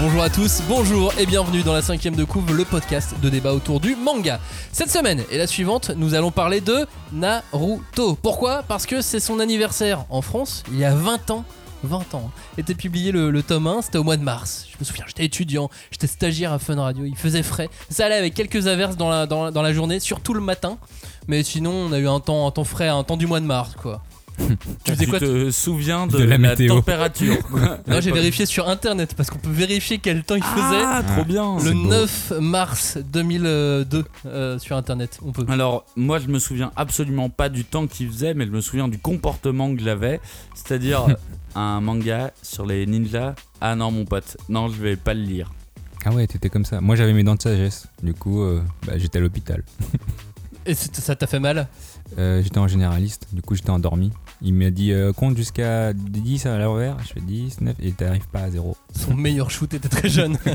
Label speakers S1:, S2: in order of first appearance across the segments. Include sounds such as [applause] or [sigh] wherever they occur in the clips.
S1: Bonjour à tous, bonjour et bienvenue dans la cinquième de couve, le podcast de débat autour du manga. Cette semaine et la suivante, nous allons parler de Naruto. Pourquoi? Parce que c'est son anniversaire en France, il y a 20 ans. 20 ans. Était publié le, tome 1, c'était au mois de mars. Je me souviens, j'étais étudiant, j'étais stagiaire à Fun Radio, il faisait frais. Ça allait avec quelques averses dans la, dans, la- dans la journée, surtout le matin. Mais sinon, on a eu un temps, un temps frais, un temps du mois de mars, quoi. [laughs] tu quoi
S2: te souviens de,
S3: De la
S2: température. [laughs]
S1: Non, j'ai vérifié sur internet parce qu'on peut vérifier quel temps il faisait.
S2: Ah, trop bien.
S1: le
S3: c'est beau.
S1: 9 mars 2002 euh, sur internet, on peut.
S2: Alors, moi, je me souviens absolument pas du temps qu'il faisait, mais je me souviens du comportement que j'avais. C'est-à-dire, [laughs] un manga sur les ninjas. Ah non, mon pote, non, je vais pas le lire.
S3: Ah ouais, t'étais comme ça. Moi j'avais mes dents de sagesse. Du coup, euh, bah, j'étais à l'hôpital.
S1: Et ça t'a fait mal?
S3: Euh, j'étais en généraliste. Du coup, j'étais endormi. Il m'a dit euh, compte jusqu'à 10 à l'envers. Je fais 10, 9 et t'arrives pas à 0.
S1: Son meilleur shoot était très jeune. [laughs]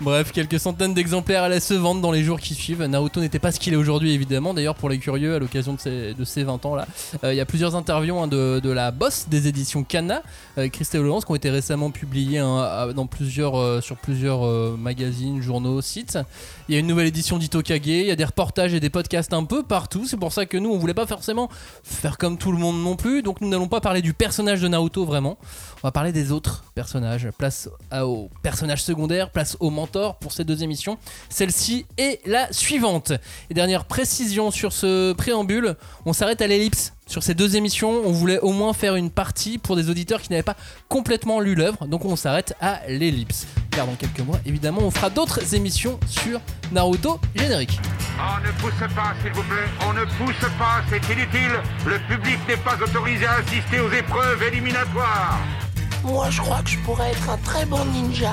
S1: Bref, quelques centaines d'exemplaires allaient se vendre dans les jours qui suivent. Naruto n'était pas ce qu'il est aujourd'hui, évidemment. D'ailleurs, pour les curieux, à l'occasion de ses 20 ans, là, euh, il y a plusieurs interviews hein, de, de la boss des éditions Kana, euh, Christelle Laurence, qui ont été récemment publiées hein, dans plusieurs, euh, sur plusieurs magazines, journaux, sites. Il y a une nouvelle édition d'Itokage, il y a des reportages et des podcasts un peu partout. C'est pour ça que nous, on voulait pas forcément faire comme tout le monde non plus. Donc, nous n'allons pas parler du personnage de Naruto vraiment. On va parler des autres personnages. Place aux personnages secondaires, place aux mentors pour ces deux émissions. Celle-ci est la suivante. Et dernière précision sur ce préambule, on s'arrête à l'ellipse. Sur ces deux émissions, on voulait au moins faire une partie pour des auditeurs qui n'avaient pas complètement lu l'œuvre. Donc on s'arrête à l'ellipse. Car dans quelques mois, évidemment, on fera d'autres émissions sur Naruto générique.
S4: On ne pousse pas, s'il vous plaît. On ne pousse pas, c'est inutile. Le public n'est pas autorisé à assister aux épreuves éliminatoires.
S5: Moi, je crois que je pourrais être un très bon ninja.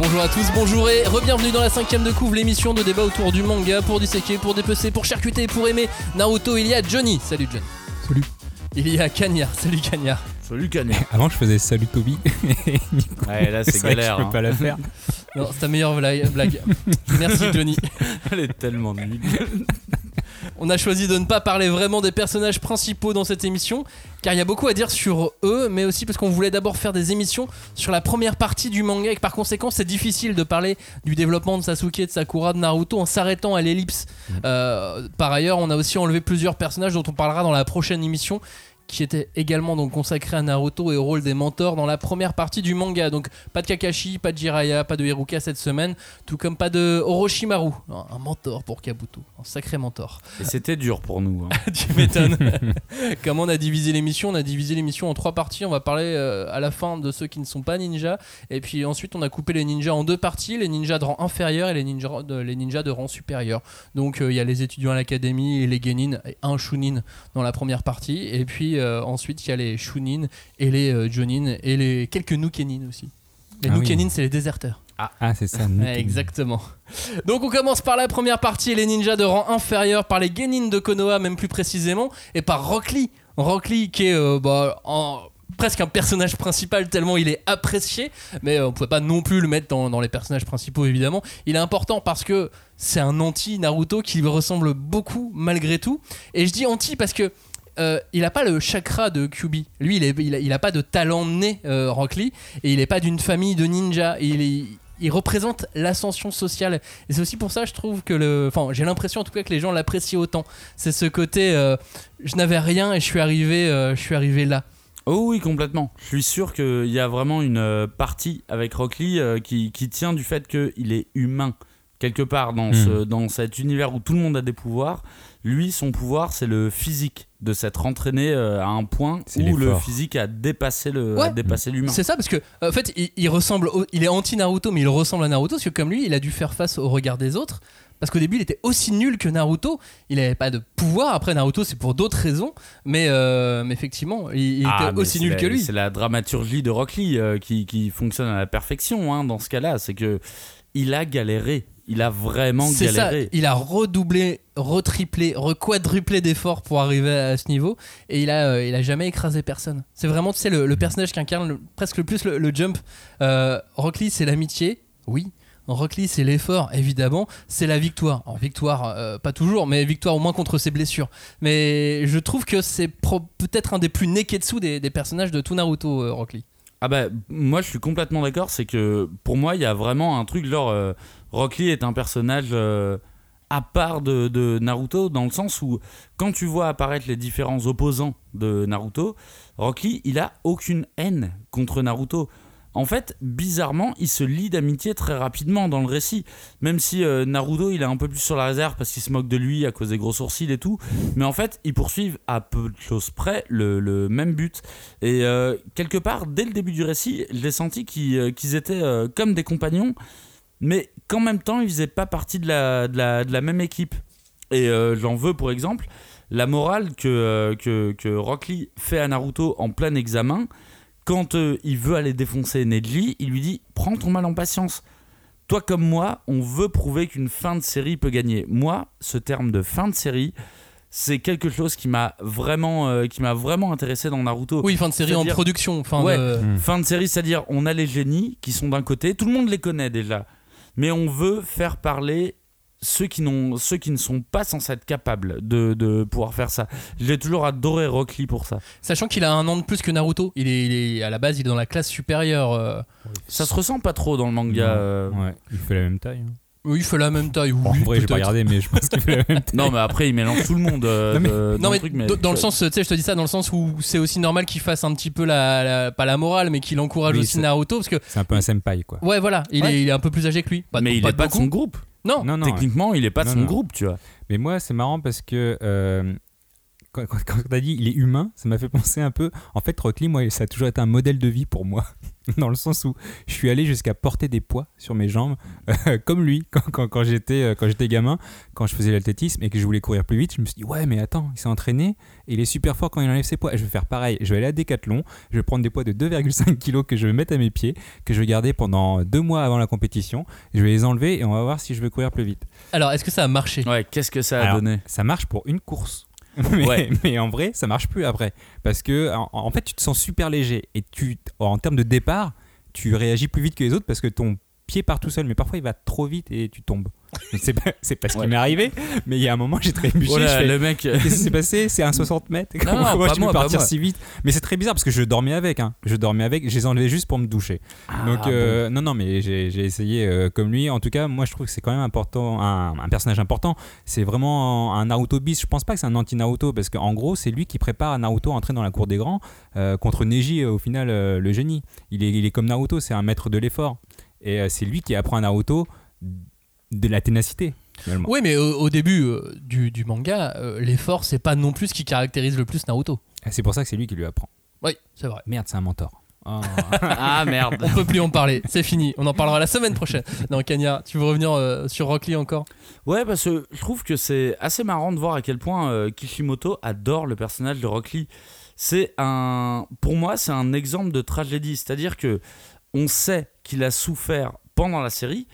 S1: Bonjour à tous, bonjour et re-bienvenue dans la cinquième de couvre, l'émission de débat autour du manga, pour disséquer, pour dépecer, pour charcuter, pour aimer Naruto. Il y a Johnny, salut Johnny.
S3: Salut.
S1: Il y a Cagnard, salut Cagnard.
S2: Salut Canet. [laughs]
S3: Avant, je faisais salut Toby. [laughs]
S2: Ouais, là, c'est
S3: vrai que
S2: galère.
S3: Je peux
S2: hein.
S3: pas la faire. [laughs]
S1: Non, c'est ta meilleure blague. Merci Johnny.
S2: Elle est tellement nulle.
S1: On a choisi de ne pas parler vraiment des personnages principaux dans cette émission, car il y a beaucoup à dire sur eux, mais aussi parce qu'on voulait d'abord faire des émissions sur la première partie du manga, et que par conséquent c'est difficile de parler du développement de Sasuke, de Sakura, de Naruto en s'arrêtant à l'ellipse. Euh, par ailleurs, on a aussi enlevé plusieurs personnages dont on parlera dans la prochaine émission qui était également donc consacré à Naruto et au rôle des mentors dans la première partie du manga. Donc pas de Kakashi, pas de Jiraiya, pas de Hiruka cette semaine, tout comme pas de Orochimaru, un mentor pour Kabuto, un sacré mentor.
S2: Et c'était dur pour nous. hein. [laughs]
S1: tu m'étonnes. [laughs] Comment on a divisé l'émission On a divisé l'émission en trois parties. On va parler euh, à la fin de ceux qui ne sont pas ninjas. Et puis ensuite, on a coupé les ninjas en deux parties les ninjas de rang inférieur et les ninjas de, les ninjas de rang supérieur. Donc euh, il y a les étudiants à l'académie et les genin, et un shunin dans la première partie. Et puis euh, ensuite, il y a les shunin et les euh, jonin et les quelques nukenin aussi. Les
S3: Ah oui.
S1: nukenin, c'est les déserteurs.
S3: Ah, c'est ça.
S1: exactement. Donc on commence par la première partie, les ninjas de rang inférieur, par les Genin de Konoha même plus précisément, et par Rock Lee. Rock Lee qui est euh, bah, en- presque un personnage principal tellement il est apprécié, mais euh, on pouvait pas non plus le mettre dans, dans les personnages principaux évidemment. Il est important parce que c'est un anti-Naruto qui lui ressemble beaucoup malgré tout. Et je dis anti parce que euh, il a pas le chakra de Kyubi. Lui, il, est, il, a, il a pas de talent né, euh, Rock Lee, et il est pas d'une famille de ninjas. Il, est- il représente l'ascension sociale. Et c'est aussi pour ça, je trouve que le. Enfin, j'ai l'impression en tout cas que les gens l'apprécient autant. C'est ce côté. euh, je n'avais rien et je suis arrivé, euh, je suis arrivé là.
S2: Oh oui, complètement. Je suis sûr qu'il y a vraiment une partie avec Rock Lee euh, qui, qui tient du fait qu'il est humain. Quelque part dans,
S3: Mm.
S2: ce, dans cet univers où tout le monde a des pouvoirs, lui, son pouvoir, c'est le physique, de s'être entraîné euh, à un point où le physique a dépassé le- a dépassé l'humain.
S1: C'est ça parce que en fait, il, il ressemble, au- il est anti Naruto, mais il ressemble à Naruto parce que comme lui, il a dû faire face au regard des autres. Parce qu'au début, il était aussi nul que Naruto. Il n'avait pas de pouvoir. Après, Naruto, c'est pour d'autres raisons. Mais, euh, mais effectivement, il, il
S2: Ah,
S1: était aussi nul
S2: la-
S1: que lui.
S2: C'est la dramaturgie de Rock Lee euh, qui, qui fonctionne à la perfection hein, dans ce cas-là. C'est que il a galéré. Il a vraiment
S1: C'est ça,
S2: galéré.
S1: il a redoublé, retriplé, requadruplé d'efforts pour arriver à ce niveau et il a, euh, il a jamais écrasé personne. C'est vraiment, tu sais, le, le personnage qui incarne le- presque le plus le, le jump. Euh, Rock Lee, c'est l'amitié, oui. Rock Lee, c'est l'effort, évidemment. C'est la victoire. Victoire, euh, pas toujours, mais victoire au moins contre ses blessures. Mais je trouve que c'est peut-être un des plus neketsu des, des personnages de tout Naruto, euh, Rock Lee.
S2: Ah bah moi je suis complètement d'accord, c'est que pour moi il y a vraiment un truc genre euh, Rock Lee est un personnage euh, à part de, de Naruto dans le sens où quand tu vois apparaître les différents opposants de Naruto, Rock Lee il a aucune haine contre Naruto. En fait, bizarrement, il se lie d'amitié très rapidement dans le récit. Même si euh, Naruto, il est un peu plus sur la réserve parce qu'il se moque de lui à cause des gros sourcils et tout. Mais en fait, ils poursuivent à peu de choses près le, même but. Et euh, quelque part, dès le début du récit, j'ai senti qu'ils euh, étaient comme des compagnons, mais qu'en même temps, ils faisaient pas partie de la, de la, même équipe. Et j'en veux pour exemple la morale que, que, que Rock Lee fait à Naruto en plein examen. Quand euh, il veut aller défoncer Neji, il lui dit Prends ton mal en patience. Toi comme moi, on veut prouver qu'une fin de série peut gagner. Moi, ce terme de fin de série, c'est quelque chose qui m'a vraiment, euh, qui m'a vraiment intéressé dans Naruto.
S1: Oui, fin de série en production. Fin
S2: Ouais.
S1: de-
S3: Mm.
S2: Fin de série, c'est-à-dire on a les génies qui sont d'un côté, tout le monde les connaît déjà, mais on veut faire parler ceux qui, n'ont, ceux qui ne sont pas censés être capables de, de pouvoir faire ça. J'ai toujours adoré Rock Lee pour ça.
S1: Sachant qu'il a un an de plus que Naruto. Il est, il est- à la base, il est dans la classe supérieure. euh.
S2: Ça se ressent pas trop dans le manga. Euh.
S3: Ouais, il fait la même taille. hein.
S1: Oui, il fait la même taille.
S3: Bon, en
S1: oui,
S3: vrai, j'ai pas
S1: peut-être.
S3: regardé, mais je pense qu'il fait la même [laughs] taille.
S2: Non, mais après, il mélange tout le monde euh,
S3: Non, mais-
S2: de- dans
S1: Non
S2: le
S1: mais,
S2: truc. Mais
S1: dans- dans le sens, tu sais, je te dis ça dans le sens où c'est aussi normal qu'il fasse un petit peu la, la- pas la morale, mais qu'il encourage
S3: Oui,
S1: aussi
S3: c'est-
S1: Naruto parce que
S3: C'est un peu un senpai, quoi.
S1: ouais voilà, il,
S2: Ouais.
S1: Est, il est un peu plus âgé que lui. Pas,
S2: mais il est pas de
S1: beaucoup.
S2: son groupe.
S1: Non.
S3: Non, non. ouais.
S2: Techniquement, il est pas de son groupe, tu vois.
S3: Mais moi, c'est marrant parce que euh, quand, quand, quand t'as dit il est humain, ça m'a fait penser un peu. En fait, Rock Lee, moi, ça a toujours été un modèle de vie pour moi. [laughs] Dans le sens où je suis allé jusqu'à porter des poids sur mes jambes, euh, [laughs] comme lui, quand, quand, quand j'étais euh, quand j'étais gamin, quand je faisais l'athlétisme et que je voulais courir plus vite. Je me suis dit, ouais, mais attends, il s'est entraîné et il est super fort quand il enlève ses poids. Je vais faire pareil. Je vais aller à Decathlon, je vais prendre des poids de 2,5 kg que je vais mettre à mes pieds, que je vais garder pendant deux mois avant la compétition. Je vais les enlever et on va voir si je veux courir plus vite.
S1: Alors est-ce que ça a marché?
S2: Ouais, qu'est-ce que ça a
S3: Alors,
S2: donné?
S3: ça marche pour une course. [laughs] Mais,
S2: Ouais.
S3: mais en vrai, ça marche plus après. Parce que, en, en fait, tu te sens super léger. Et tu, en termes de départ, tu réagis plus vite que les autres parce que ton pied part tout seul. Mais parfois, il va trop vite et tu tombes. [laughs] C'est pas, c'est pas ce
S2: Ouais.
S3: qui m'est arrivé. Mais il y a un moment, j'ai trébuché.
S2: Oh là,
S3: je fais,
S2: le mec.
S3: Qu'est-ce qui s'est passé? C'est un 60 mètres.
S2: Non,
S3: Comment,
S2: moi,
S3: peux partir si vite? Mais c'est très bizarre parce que je dormais avec. hein. Je dormais avec. Je les ai enlevés juste pour me doucher.
S2: Ah,
S3: Donc,
S2: bon.
S3: euh, non, non, mais j'ai j'ai essayé euh, comme lui. En tout cas, moi, je trouve que c'est quand même important, un, un personnage important. C'est vraiment un Naruto bis. Je pense pas que c'est un anti-Naruto parce qu'en gros, c'est lui qui prépare Naruto à entrer dans la cour des grands euh, contre Neji, euh, au final, euh, le génie. Il est, il est comme Naruto, c'est un maître de l'effort. Et euh, c'est lui qui apprend à Naruto de la ténacité, finalement.
S1: Oui, mais au, au début euh, du, du manga, euh, l'effort c'est pas non plus ce qui caractérise le plus Naruto.
S3: Et C'est pour ça que c'est lui qui lui apprend.
S1: Oui, c'est vrai.
S3: Merde, c'est un mentor. Oh. [laughs]
S2: Ah merde.
S1: On peut plus en parler, c'est fini. On en parlera la semaine prochaine. Non, Kanya, tu veux revenir euh, sur Rock Lee encore?
S2: Ouais, parce que je trouve que c'est assez marrant de voir à quel point euh, Kishimoto adore le personnage de Rock Lee. C'est un, pour moi, c'est un exemple de tragédie. C'est-à-dire que on sait qu'il a souffert pendant la série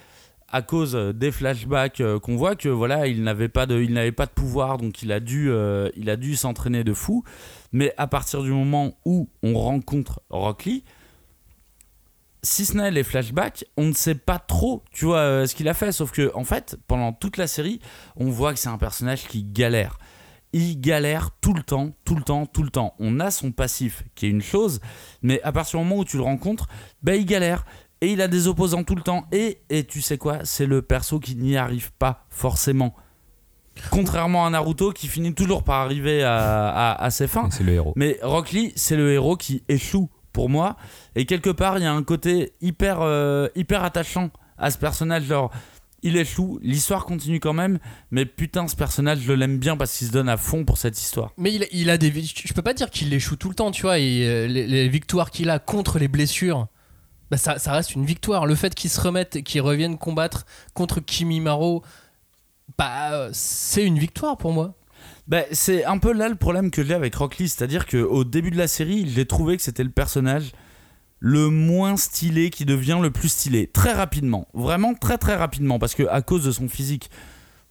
S2: à cause euh, des flashbacks euh, qu'on voit que voilà, il n'avait pas de, il n'avait pas de pouvoir, donc il a dû, euh, il a dû s'entraîner de fou. Mais à partir du moment où on rencontre Rock Lee, si ce n'est les flashbacks, on ne sait pas trop, tu vois, ce qu'il a fait. Sauf que, en fait, pendant toute la série, on voit que c'est un personnage qui galère. Il galère tout le temps, tout le temps, tout le temps. On a son passif, qui est une chose, mais à partir du moment où tu le rencontres, ben il galère. Et il a des opposants tout le temps. Et, et tu sais quoi C'est le perso qui n'y arrive pas forcément. Contrairement à Naruto qui finit toujours par arriver à, à- à ses fins.
S3: C'est le héros.
S2: Mais Rock Lee, c'est le héros qui échoue pour moi. Et quelque part, il y a un côté hyper, euh, hyper attachant à ce personnage. Genre, il échoue, l'histoire continue quand même, mais putain, ce personnage, je l'aime bien parce qu'il se donne à fond pour cette histoire.
S1: Mais il, il a des. Je peux pas dire qu'il échoue tout le temps, tu vois. Et euh, les, les victoires qu'il a contre les blessures, bah, ça, ça reste une victoire. Le fait qu'il se remette et qu'il revienne combattre contre Kimimaro, bah, c'est une victoire pour moi.
S2: Bah, c'est un peu là le problème que j'ai avec Rock Lee, c'est-à-dire qu'au début de la série, j'ai trouvé que c'était le personnage le moins stylé qui devient le plus stylé. Très rapidement. Vraiment très très rapidement. Parce que à cause de son physique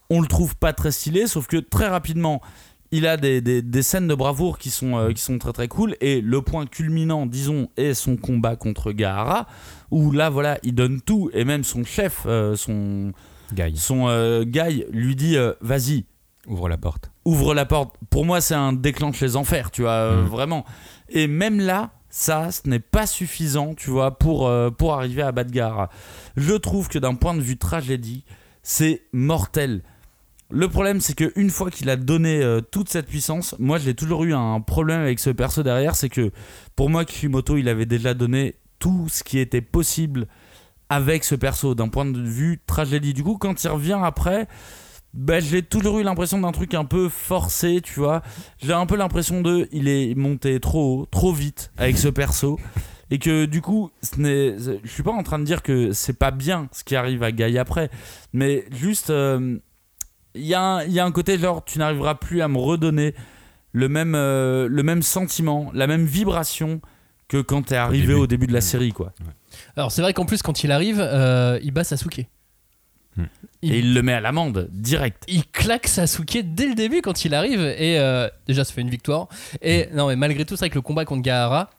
S2: on le trouve pas très stylé. Sauf que très rapidement il a des, des- des scènes de bravoure qui sont, euh, qui sont très très cool et le point culminant disons est son combat contre Gaara où là voilà il donne tout et même son chef euh, son,
S3: Guy,
S2: son euh, guy lui dit vas-y
S3: ouvre la porte.
S2: ouvre la porte. Pour moi, c'est un déclenche les enfers, tu vois,
S3: Mm.
S2: vraiment. Et même là, ça, ce n'est pas suffisant, tu vois, pour, euh, pour arriver à Badgar. Je trouve que d'un point de vue tragédie, c'est mortel. Le problème, c'est qu'une fois qu'il a donné euh, toute cette puissance, moi, j'ai toujours eu un problème avec ce perso derrière, c'est que pour moi, Kishimoto, il avait déjà donné tout ce qui était possible avec ce perso d'un point de vue tragédie. Du coup, quand il revient après, bah, j'ai toujours eu l'impression d'un truc un peu forcé, tu vois. J'ai un peu l'impression de il est monté trop haut, trop vite avec ce perso. [laughs] Et que du coup, ce n'est- je suis pas en train de dire que c'est pas bien ce qui arrive à Guy après, mais juste, euh, il y, a un- il y a un côté genre, tu n'arriveras plus à me redonner le même, euh, le même sentiment, la même vibration que quand t'es arrivé
S3: début.
S2: au début de la
S3: Mm.
S2: série, quoi.
S1: Alors c'est vrai qu'en plus quand il arrive, euh, il bat Sasuke. Il,
S2: Et il le met à l'amende, direct.
S1: il claque Sasuke dès le début quand il arrive et euh, déjà ça fait une victoire. Et non mais malgré tout c'est vrai que le combat contre Gaara,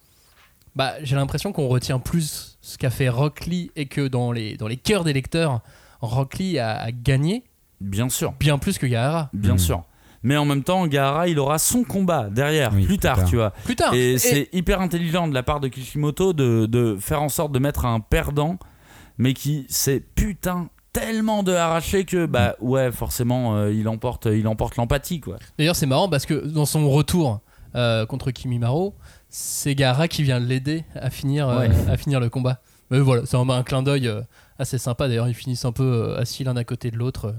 S1: bah j'ai l'impression qu'on retient plus ce qu'a fait Rock Lee et que dans les dans les cœurs des lecteurs, Rock Lee a, a gagné
S2: Bien sûr.
S1: bien plus que Gaara.
S2: Bien
S3: Mm.
S2: sûr. Mais en même temps, Gaara, il aura son combat derrière,
S3: Oui,
S2: plus
S3: plus
S2: tard,
S3: tard.
S2: tu vois.
S1: Plus tard.
S2: Et,
S1: Et-
S2: c'est hyper intelligent de la part de Kishimoto de, de faire en sorte de mettre un perdant, mais qui s'est putain tellement de arraché que, bah ouais, forcément, euh, il emporte il emporte l'empathie, quoi.
S1: D'ailleurs, c'est marrant parce que dans son retour euh, contre Kimimaro, c'est Gaara qui vient l'aider à finir, euh,
S2: Ouais.
S1: à finir le combat. Mais voilà, c'est un, un clin d'œil euh, assez sympa. D'ailleurs, ils finissent un peu euh, assis l'un à côté de l'autre euh,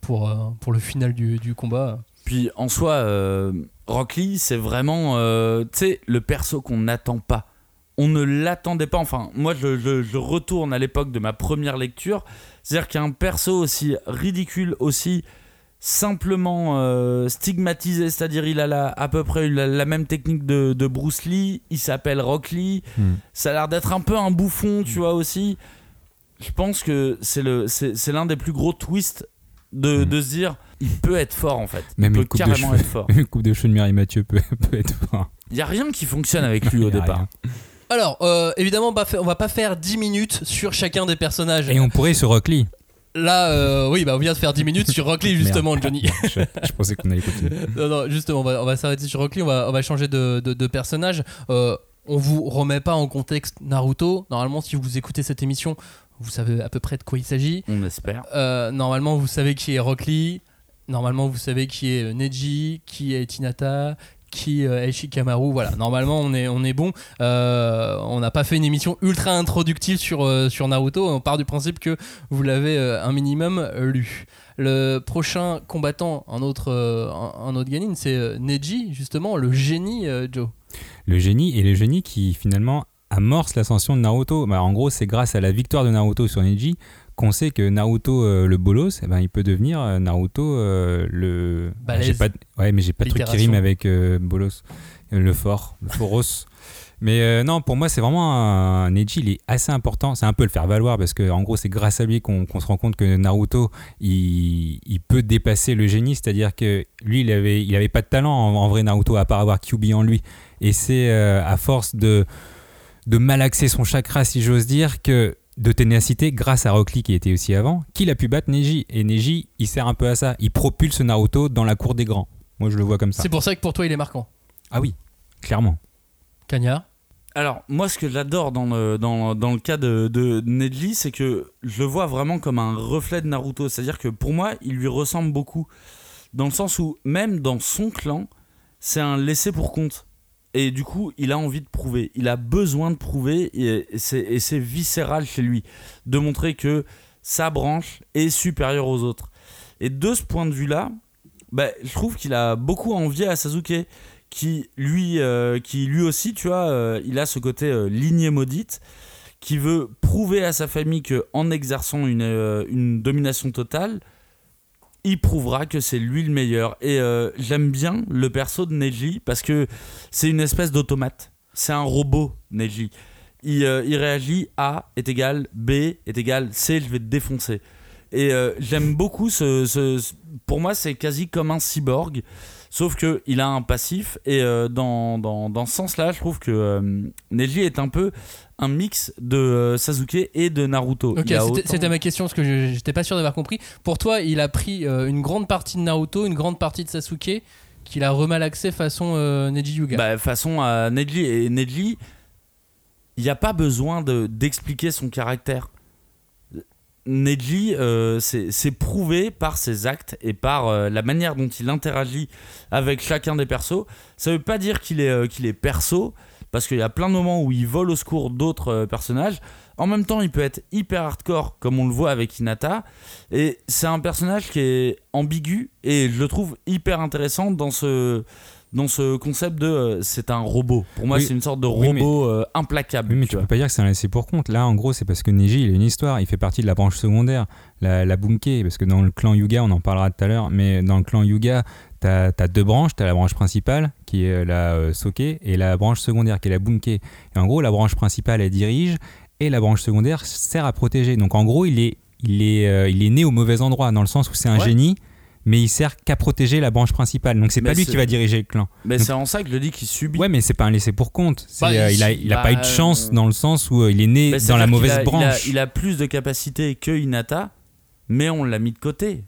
S1: pour, euh, pour le final du, du combat.
S2: Puis en soi, euh, Rock Lee, c'est vraiment, euh, tu sais, le perso qu'on n'attend pas. On ne l'attendait pas. Enfin, moi, je, je- je retourne à l'époque de ma première lecture. C'est-à-dire qu'un perso aussi ridicule, aussi simplement euh, stigmatisé, c'est-à-dire il a la- à peu près la, la même technique de, de Bruce Lee, il s'appelle Rock Lee,
S3: Hmm.
S2: ça a l'air d'être un peu un bouffon, tu vois aussi. Je pense que c'est le- c'est c'est l'un des plus gros twists de,
S3: Hmm.
S2: de se dire il peut être fort en fait.
S3: Même
S2: il peut carrément
S3: cheveux.
S2: être fort. [laughs]
S3: Une coupe de cheveux de Mireille Mathieu peut, [laughs] peut être fort.
S2: Il y a rien qui fonctionne avec lui [laughs] au départ.
S3: rien.
S1: Alors, euh, évidemment, on va, faire, on va pas faire 10 minutes sur chacun des personnages.
S3: Et on pourrait sur Rock Lee.
S1: Là, euh, oui, bah, on vient de faire 10 minutes sur Rock Lee, justement,
S3: Merde.
S1: Johnny.
S3: Je, je pensais qu'on allait continuer.
S1: non, non, justement, on va, on va s'arrêter sur Rock Lee, on va, on va changer de, de, de personnage. Euh, on vous remet pas en contexte Naruto. Normalement, si vous écoutez cette émission, vous savez à peu près de quoi il s'agit.
S2: On espère.
S1: Euh, normalement, vous savez qui est Rock Lee. Normalement, vous savez qui est euh, Neji, qui est Tinata, qui euh, est Shikamaru. Voilà, normalement, on est, on est bon. Euh, on n'a pas fait une émission ultra introductive sur, euh, sur Naruto. On part du principe que vous l'avez euh, un minimum lu. Le prochain combattant, un autre, euh, un, autre Ganin, c'est euh, Neji, justement, le génie euh, Joe.
S3: Le génie et le génie qui finalement amorce l'ascension de Naruto. Bah, en gros, c'est grâce à la victoire de Naruto sur Neji qu'on sait que Naruto euh, le bolos, eh ben, il peut devenir euh, Naruto euh, le. Ah,
S1: Balèze.
S3: j'ai pas de- Ouais, mais j'ai pas de truc qui rime avec euh, bolos, le fort, le foros. [laughs] Mais non, pour moi, c'est vraiment un, Neji, il est assez important. C'est un peu le faire valoir parce que en gros, c'est grâce à lui qu'on se rend compte que Naruto, il, il peut dépasser le génie. C'est-à-dire que lui, il avait, il avait pas de talent en, en vrai Naruto à part avoir Kyuubi en lui. Et c'est à force de de malaxer son chakra, si j'ose dire, que de ténacité, grâce à Rock Lee qui était aussi avant, qu'il a pu battre Neji. Et Neji, il sert un peu à ça. Il propulse Naruto dans la cour des grands. Moi, je le vois comme ça.
S1: C'est pour ça que pour toi, il est marquant.
S3: Ah oui, clairement.
S1: Cagnard
S2: Alors, moi, ce que j'adore dans le, dans, dans le cas de, de Neji, c'est que je le vois vraiment comme un reflet de Naruto. C'est-à-dire que pour moi, il lui ressemble beaucoup. Dans le sens où, même dans son clan, c'est un laissé pour compte. Et du coup, il a envie de prouver. Il a besoin de prouver. Et, c'est, viscéral chez lui. De montrer que sa branche est supérieure aux autres. Et de ce point de vue-là, bah, je trouve qu'il a beaucoup envié à Sasuke qui lui, euh, qui lui aussi, tu vois, euh, il a ce côté euh, lignée maudite, qui veut prouver à sa famille que en exerçant une domination totale, il prouvera que c'est lui le meilleur. Et euh, j'aime bien le perso de Neji parce que c'est une espèce d'automate. C'est un robot, Neji. il, euh, il réagit A est égal B est égal C, je vais te défoncer. Et euh, j'aime beaucoup ce, Pour moi, c'est quasi comme un cyborg. Sauf que il a un passif et euh, dans, dans, dans ce sens-là, je trouve que euh, Neji est un peu un mix de euh, Sasuke et de Naruto.
S1: Ok, c'était
S2: autant-
S1: ma question parce que je- j'étais pas sûr d'avoir compris. Pour toi, il a pris euh, une grande partie de Naruto, une grande partie de Sasuke, qu'il a remalaxé façon Neji Yuga.
S2: Bah, façon à Neji. Et Neji, il n'y a pas besoin de- d'expliquer son caractère. Neji, euh, c'est prouvé par ses actes et par euh, la manière dont il interagit avec chacun des persos. Ça veut pas dire qu'il est, euh, qu'il est perso, parce qu'il y a plein de moments où il vole au secours d'autres euh, personnages. En même temps, il peut être hyper hardcore, comme on le voit avec Hinata. Et c'est un personnage qui est ambigu, et je le trouve hyper intéressant dans ce, dans ce concept de euh, c'est un robot. Pour moi,
S3: Oui.
S2: c'est une sorte de
S3: Oui, mais-
S2: robot euh, implacable.
S3: Oui, mais
S2: tu
S3: tu peux pas dire que c'est un laissé pour compte. Là, en gros, c'est parce que Neji, il a une histoire. Il fait partie de la branche secondaire, la, la Bunke. Parce que dans le clan Yuga, on en parlera tout à l'heure, mais dans le clan Yuga, t'as as deux branches. T'as la branche principale, qui est la euh, Soke, et la branche secondaire, qui est la Bunke. Et en gros, la branche principale, elle dirige, et la branche secondaire sert à protéger. Donc, en gros, il est, il est, euh, il est né au mauvais endroit, dans le sens où c'est un
S2: Ouais.
S3: génie, mais il sert qu'à protéger la branche principale. Donc, c'est pas lui qui va diriger le clan.
S2: Mais c'est en ça que je dis qu'il subit.
S3: Ouais, mais c'est pas un laissé pour compte.
S1: Bah,
S3: euh,
S1: il-
S3: a, il a
S2: bah,
S3: pas eu de chance
S2: euh,
S3: dans le sens où euh, il est né dans la mauvaise
S2: a-
S3: branche.
S2: Il a, il a plus de capacité que Hinata, mais on l'a mis de côté.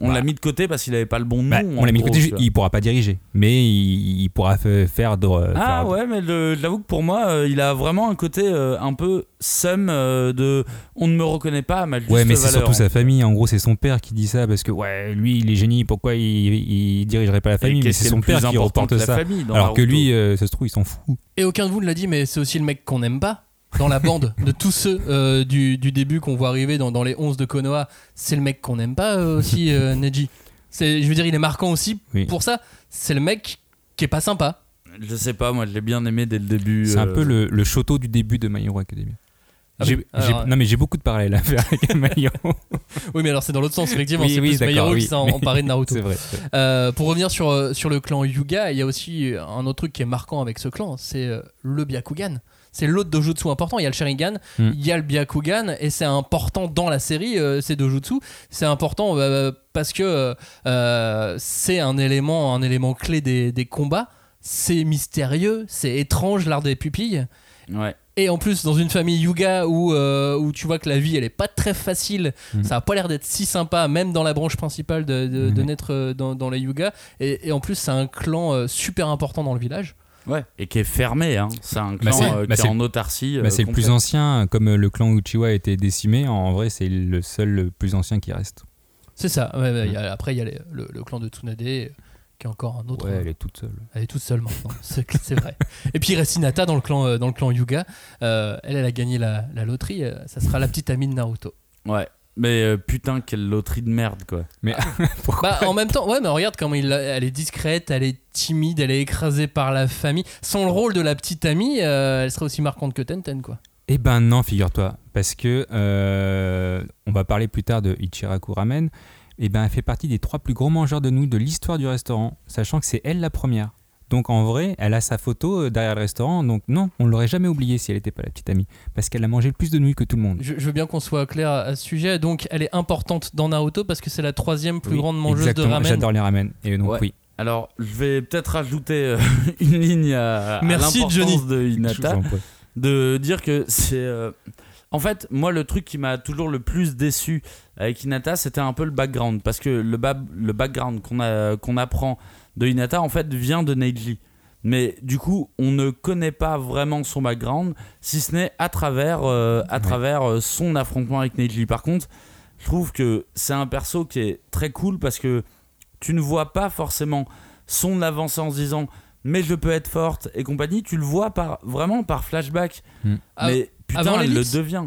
S2: On
S3: Bah.
S2: l'a mis de côté parce qu'il avait pas le bon nom.
S3: Bah,
S2: en
S3: on l'a mis de côté, il pourra pas diriger, mais il, il pourra fa- faire de.
S2: Ah
S3: faire-
S2: ouais, mais j'avoue que pour moi, euh, il a vraiment un côté euh, un peu sum euh, de on ne me reconnaît pas à ma juste
S3: Ouais, mais c'est surtout sa famille. En gros, c'est son père qui dit ça parce que ouais, lui, il est génie. Pourquoi il, il dirigerait pas la famille? Mais c'est son
S2: le plus
S3: père qui
S2: important
S3: reporte ça.
S2: famille
S3: Alors que lui, euh, ça se trouve, il s'en fout.
S1: Et aucun de vous ne l'a dit, mais c'est aussi le mec qu'on n'aime pas. Dans la bande de tous ceux euh, du, du début qu'on voit arriver dans, dans les 11 de Konoha, c'est le mec qu'on n'aime pas euh, aussi, [laughs] euh, Neji. C'est- Je veux dire, il est marquant aussi
S3: Oui.
S1: pour ça. C'est le mec qui est pas sympa.
S2: Je sais pas, moi je l'ai bien aimé dès le début.
S3: C'est un peu le, le Shoto du début de My Hero Academia.
S1: Ah
S3: J'ai-
S1: oui.
S3: j'ai-
S1: Alors,
S3: non mais j'ai beaucoup de parallèles à faire avec My Hero. [laughs]
S1: Oui, mais alors c'est dans l'autre sens, effectivement.
S3: Oui,
S1: c'est
S3: oui,
S1: plus My
S3: d'accord,
S1: Hero qui s'est emparé de [laughs] Naruto.
S3: c'est vrai.
S1: Euh, pour revenir sur, sur le clan Yuga, il y a aussi un autre truc qui est marquant avec ce clan, c'est le Byakugan. C'est l'autre dojutsu important. Il y a le Sharingan,
S3: Mm.
S1: il y a le Byakugan, et c'est important dans la série, euh, ces dojutsu. C'est important euh, parce que euh, c'est un élément, un élément clé des, des combats. C'est mystérieux, c'est étrange l'art des pupilles.
S2: Ouais.
S1: Et en plus, dans une famille Yuga où, euh, où tu vois que la vie elle est pas très facile,
S3: Mhm.
S1: ça a pas l'air d'être si sympa, même dans la branche principale de, de- de
S3: Mhm.
S1: naître dans, dans les Yuga. Et, et en plus, c'est un clan super important dans le village.
S2: Ouais. Et qui est fermé, hein. C'est un
S3: Bah,
S2: clan euh,
S3: bah,
S2: qui est en autarcie. euh,
S3: Bah, c'est le plus ancien, comme euh, le clan Uchiwa a été décimé. En vrai, c'est le seul le plus ancien qui reste.
S1: C'est ça. Ouais, ouais, il y a- après, il y a les- le, le clan de Tsunade qui est encore un autre.
S3: Ouais, elle est toute seule.
S1: Elle est toute seule maintenant, [laughs] c'est vrai. Et puis il reste Hinata dans le clan, dans le clan Yuga. Euh, elle, elle a gagné la, la loterie. ça sera la petite amie de Naruto.
S2: Ouais. Mais euh, putain, quelle loterie de merde, quoi.
S3: Mais [laughs] pourquoi
S1: Bah, en même temps, ouais, mais regarde comment il, elle est discrète, elle est timide, elle est écrasée par la famille. Sans le rôle de la petite amie, euh, elle serait aussi marquante que Tenten, quoi.
S3: Eh ben non, figure-toi, parce que euh, on va parler plus tard de Ichiraku Ramen. Eh ben, elle fait partie des trois plus gros mangeurs de nouilles de l'histoire du restaurant, sachant que c'est elle la première. Donc en vrai, elle a sa photo euh, derrière le restaurant. Donc non, on l'aurait jamais oublié si elle n'était pas la petite amie, parce qu'elle a mangé le plus de nouilles que tout le monde.
S1: Je, je veux bien qu'on soit clair à, à ce sujet. Donc, elle est importante dans Naruto parce que c'est la troisième plus
S3: Oui,
S1: grande mangeuse
S3: exactement,
S1: de ramen.
S3: J'adore les ramen. Et donc
S2: Ouais.
S3: oui.
S2: Alors, je vais peut-être rajouter euh, [laughs] une ligne à, à
S1: Merci,
S2: l'importance
S1: Johnny.
S2: de Hinata. de dire que c'est. euh, En fait, moi, le truc qui m'a toujours le plus déçu avec Hinata, c'était un peu le background. Parce que le, ba- le background qu'on a- qu'on apprend de Hinata, en fait, vient de Neji. Mais du coup, on ne connaît pas vraiment son background, si ce n'est à travers, euh, à
S3: Ouais.
S2: travers euh, son affrontement avec Neji. Par contre, je trouve que c'est un perso qui est très cool parce que tu ne vois pas forcément son avancée en se disant mais je peux être forte et compagnie. Tu le vois par, vraiment par flashback.
S1: Ah,
S2: mais putain,
S1: avant
S2: elle le devient.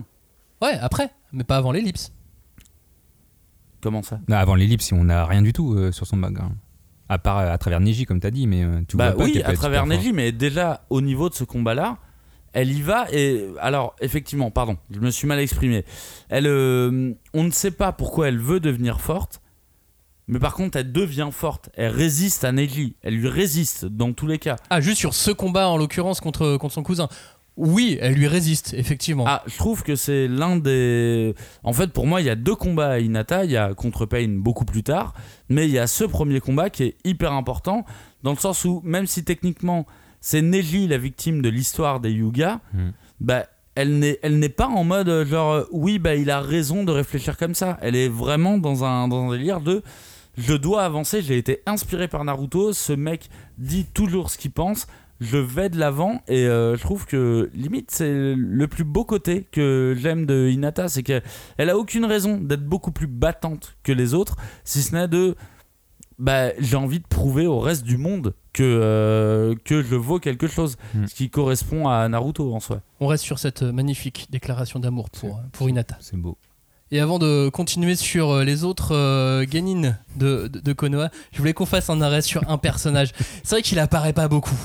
S1: Ouais, après, mais pas avant l'ellipse.
S2: Comment ça?
S3: Non, avant l'ellipse, on n'a rien du tout euh, sur son background. À part à travers Neji, comme tu as dit, mais euh, tu
S2: Bah
S3: vois pas
S2: oui, à travers. Neji, mais déjà au niveau de ce combat-là, elle y va et alors effectivement, pardon, je me suis mal exprimé. Elle, euh, on ne sait pas pourquoi elle veut devenir forte, mais par contre elle devient forte. Elle résiste à Neji, elle lui résiste dans tous les cas.
S1: Ah, juste sur ce combat en l'occurrence contre, contre son cousin. Oui, elle lui résiste, effectivement.
S2: Ah, je trouve que c'est l'un des. En fait, pour moi, il y a deux combats à Hinata. Il y a contre Pain beaucoup plus tard, mais il y a ce premier combat qui est hyper important dans le sens où même si techniquement c'est Neji la victime de l'histoire des Yuga,
S3: Mm.
S2: bah elle n'est elle n'est pas en mode euh, genre euh, oui bah il a raison de réfléchir comme ça. Elle est vraiment dans un dans un délire de je dois avancer. J'ai été inspiré par Naruto. Ce mec dit toujours ce qu'il pense. Je vais de l'avant et euh, je trouve que limite c'est le plus beau côté que j'aime de Hinata, c'est qu'elle elle a aucune raison d'être beaucoup plus battante que les autres, si ce n'est de bah, j'ai envie de prouver au reste du monde que, euh, que je vaux quelque chose,
S3: Mm.
S2: ce qui correspond à Naruto en soi.
S1: On reste sur cette magnifique déclaration d'amour pour, pour Hinata.
S3: C'est beau.
S1: Et avant de continuer sur euh, les autres euh, Genin de, de, de Konoha, je voulais qu'on fasse un arrêt sur un personnage. C'est vrai qu'il apparaît pas beaucoup.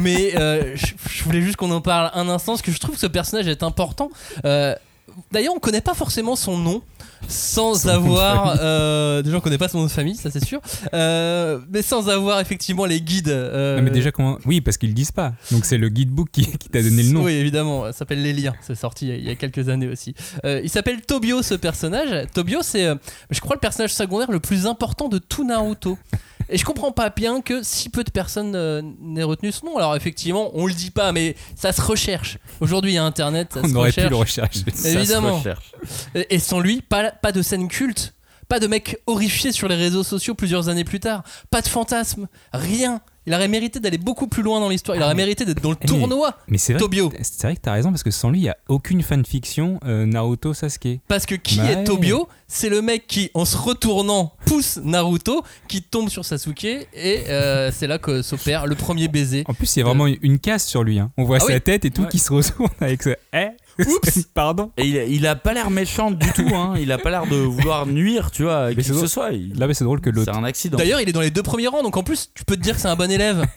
S1: Mais euh, je, je voulais juste qu'on en parle un instant parce que je trouve que ce personnage est important. Euh, D'ailleurs, on connaît pas forcément son nom sans avoir. Euh, déjà, on connaît pas son nom de famille, ça c'est sûr. Euh, mais sans avoir effectivement les guides. euh,
S3: Ah, mais déjà, comment. Oui, parce qu'ils le disent pas. Donc c'est le guidebook qui, qui t'a donné le nom.
S1: Oui, évidemment, ça s'appelle Les Liens, c'est sorti il y a- quelques années aussi. Il s'appelle Tobio, ce personnage. Tobio, c'est, je crois, le personnage secondaire le plus important de tout Naruto. Et je comprends pas bien que si peu de personnes euh, n'aient retenu ce nom. Alors, effectivement, on le dit pas, mais ça se recherche. Aujourd'hui, il y a Internet, ça
S3: On
S1: se
S3: aurait
S1: recherche.
S3: pu le rechercher.
S2: Ça se
S1: Évidemment.
S2: recherche.
S1: Et et sans lui, pas, pas de scène culte, pas de mec horrifié sur les réseaux sociaux plusieurs années plus tard, pas de fantasme, rien. Il aurait mérité d'aller beaucoup plus loin dans l'histoire. Il aurait mérité d'être dans le tournoi.
S3: Mais c'est vrai,
S1: Tobio.
S3: c'est vrai que t'as raison parce que sans lui, il y a aucune fanfiction euh, Naruto Sasuke.
S1: Parce que qui est Tobio C'est le mec qui, en se retournant, pousse Naruto, qui tombe sur Sasuke, et euh, c'est là que s'opère le premier baiser.
S3: En plus, il y a vraiment une casse sur lui. hein. On voit
S1: Ah
S3: sa
S1: oui.
S3: tête et tout
S2: Ouais.
S3: qui se retourne avec ce. Eh
S1: Oups. [laughs]
S3: Pardon.
S2: Et il, a- il a pas l'air méchant du tout, hein. il a pas l'air de vouloir nuire, tu vois, à
S3: Mais
S2: qui que ce soit. Il-
S3: Là, mais c'est drôle que l'autre.
S2: C'est un accident.
S1: D'ailleurs, il est dans les deux premiers rangs, donc en plus, tu peux te dire que c'est un bon élève. [laughs]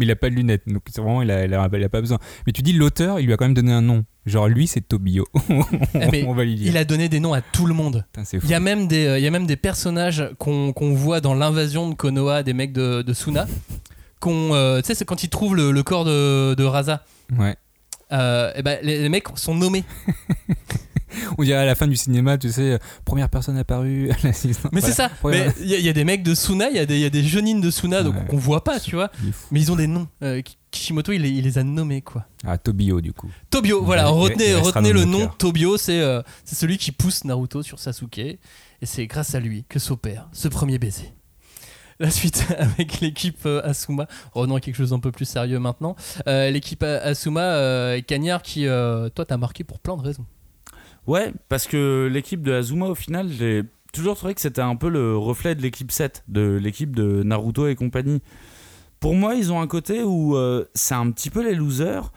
S3: Mais il a pas de lunettes, donc c'est vraiment, il a, il a- il a pas besoin. Mais tu dis l'auteur, il lui a quand même donné un nom. Genre lui, c'est Tobio. [laughs]
S1: Eh,
S3: On va lui dire.
S1: Il a donné des noms à tout le monde.
S3: Putain, fou.
S1: Il y a même des, euh, il y a même des personnages qu'on voit dans l'invasion de Konoha, des mecs de, de Suna. qu'on, euh, tu sais, c'est quand ils trouvent le, le corps de, de Raza.
S3: Ouais.
S1: Euh, eh ben, les, les mecs sont nommés. [laughs]
S3: On dirait à la fin du cinéma, tu sais, euh, première personne apparue. [laughs] l'assistant.
S1: Mais
S3: Voilà.
S1: c'est ça. Il y, y a des mecs de Suna, il y, a des- il y a des jeunines de Suna donc
S3: Ouais.
S1: voit pas, tu vois. Mais ils ont des noms. Euh, Kishimoto, il les, il les a nommés, quoi.
S3: Ah, Tobio, du coup.
S1: Tobio,
S3: Il
S1: voilà, retenez, retenez le nom. Tobio, c'est euh, c'est celui qui pousse Naruto sur Sasuke. Et c'est grâce à lui que s'opère ce premier baiser. [laughs] La suite [laughs] avec l'équipe euh, Asuma. Revenons à quelque chose d'un peu plus sérieux maintenant. Euh, l'équipe Asuma, euh, et Cagnard, qui, toi, t'as marqué pour plein de raisons.
S2: Ouais, parce que l'équipe de Azuma, au final, j'ai toujours trouvé que c'était un peu le reflet de l'équipe 7, de l'équipe de Naruto et compagnie. Pour moi, ils ont un côté où c'est un petit peu les losers,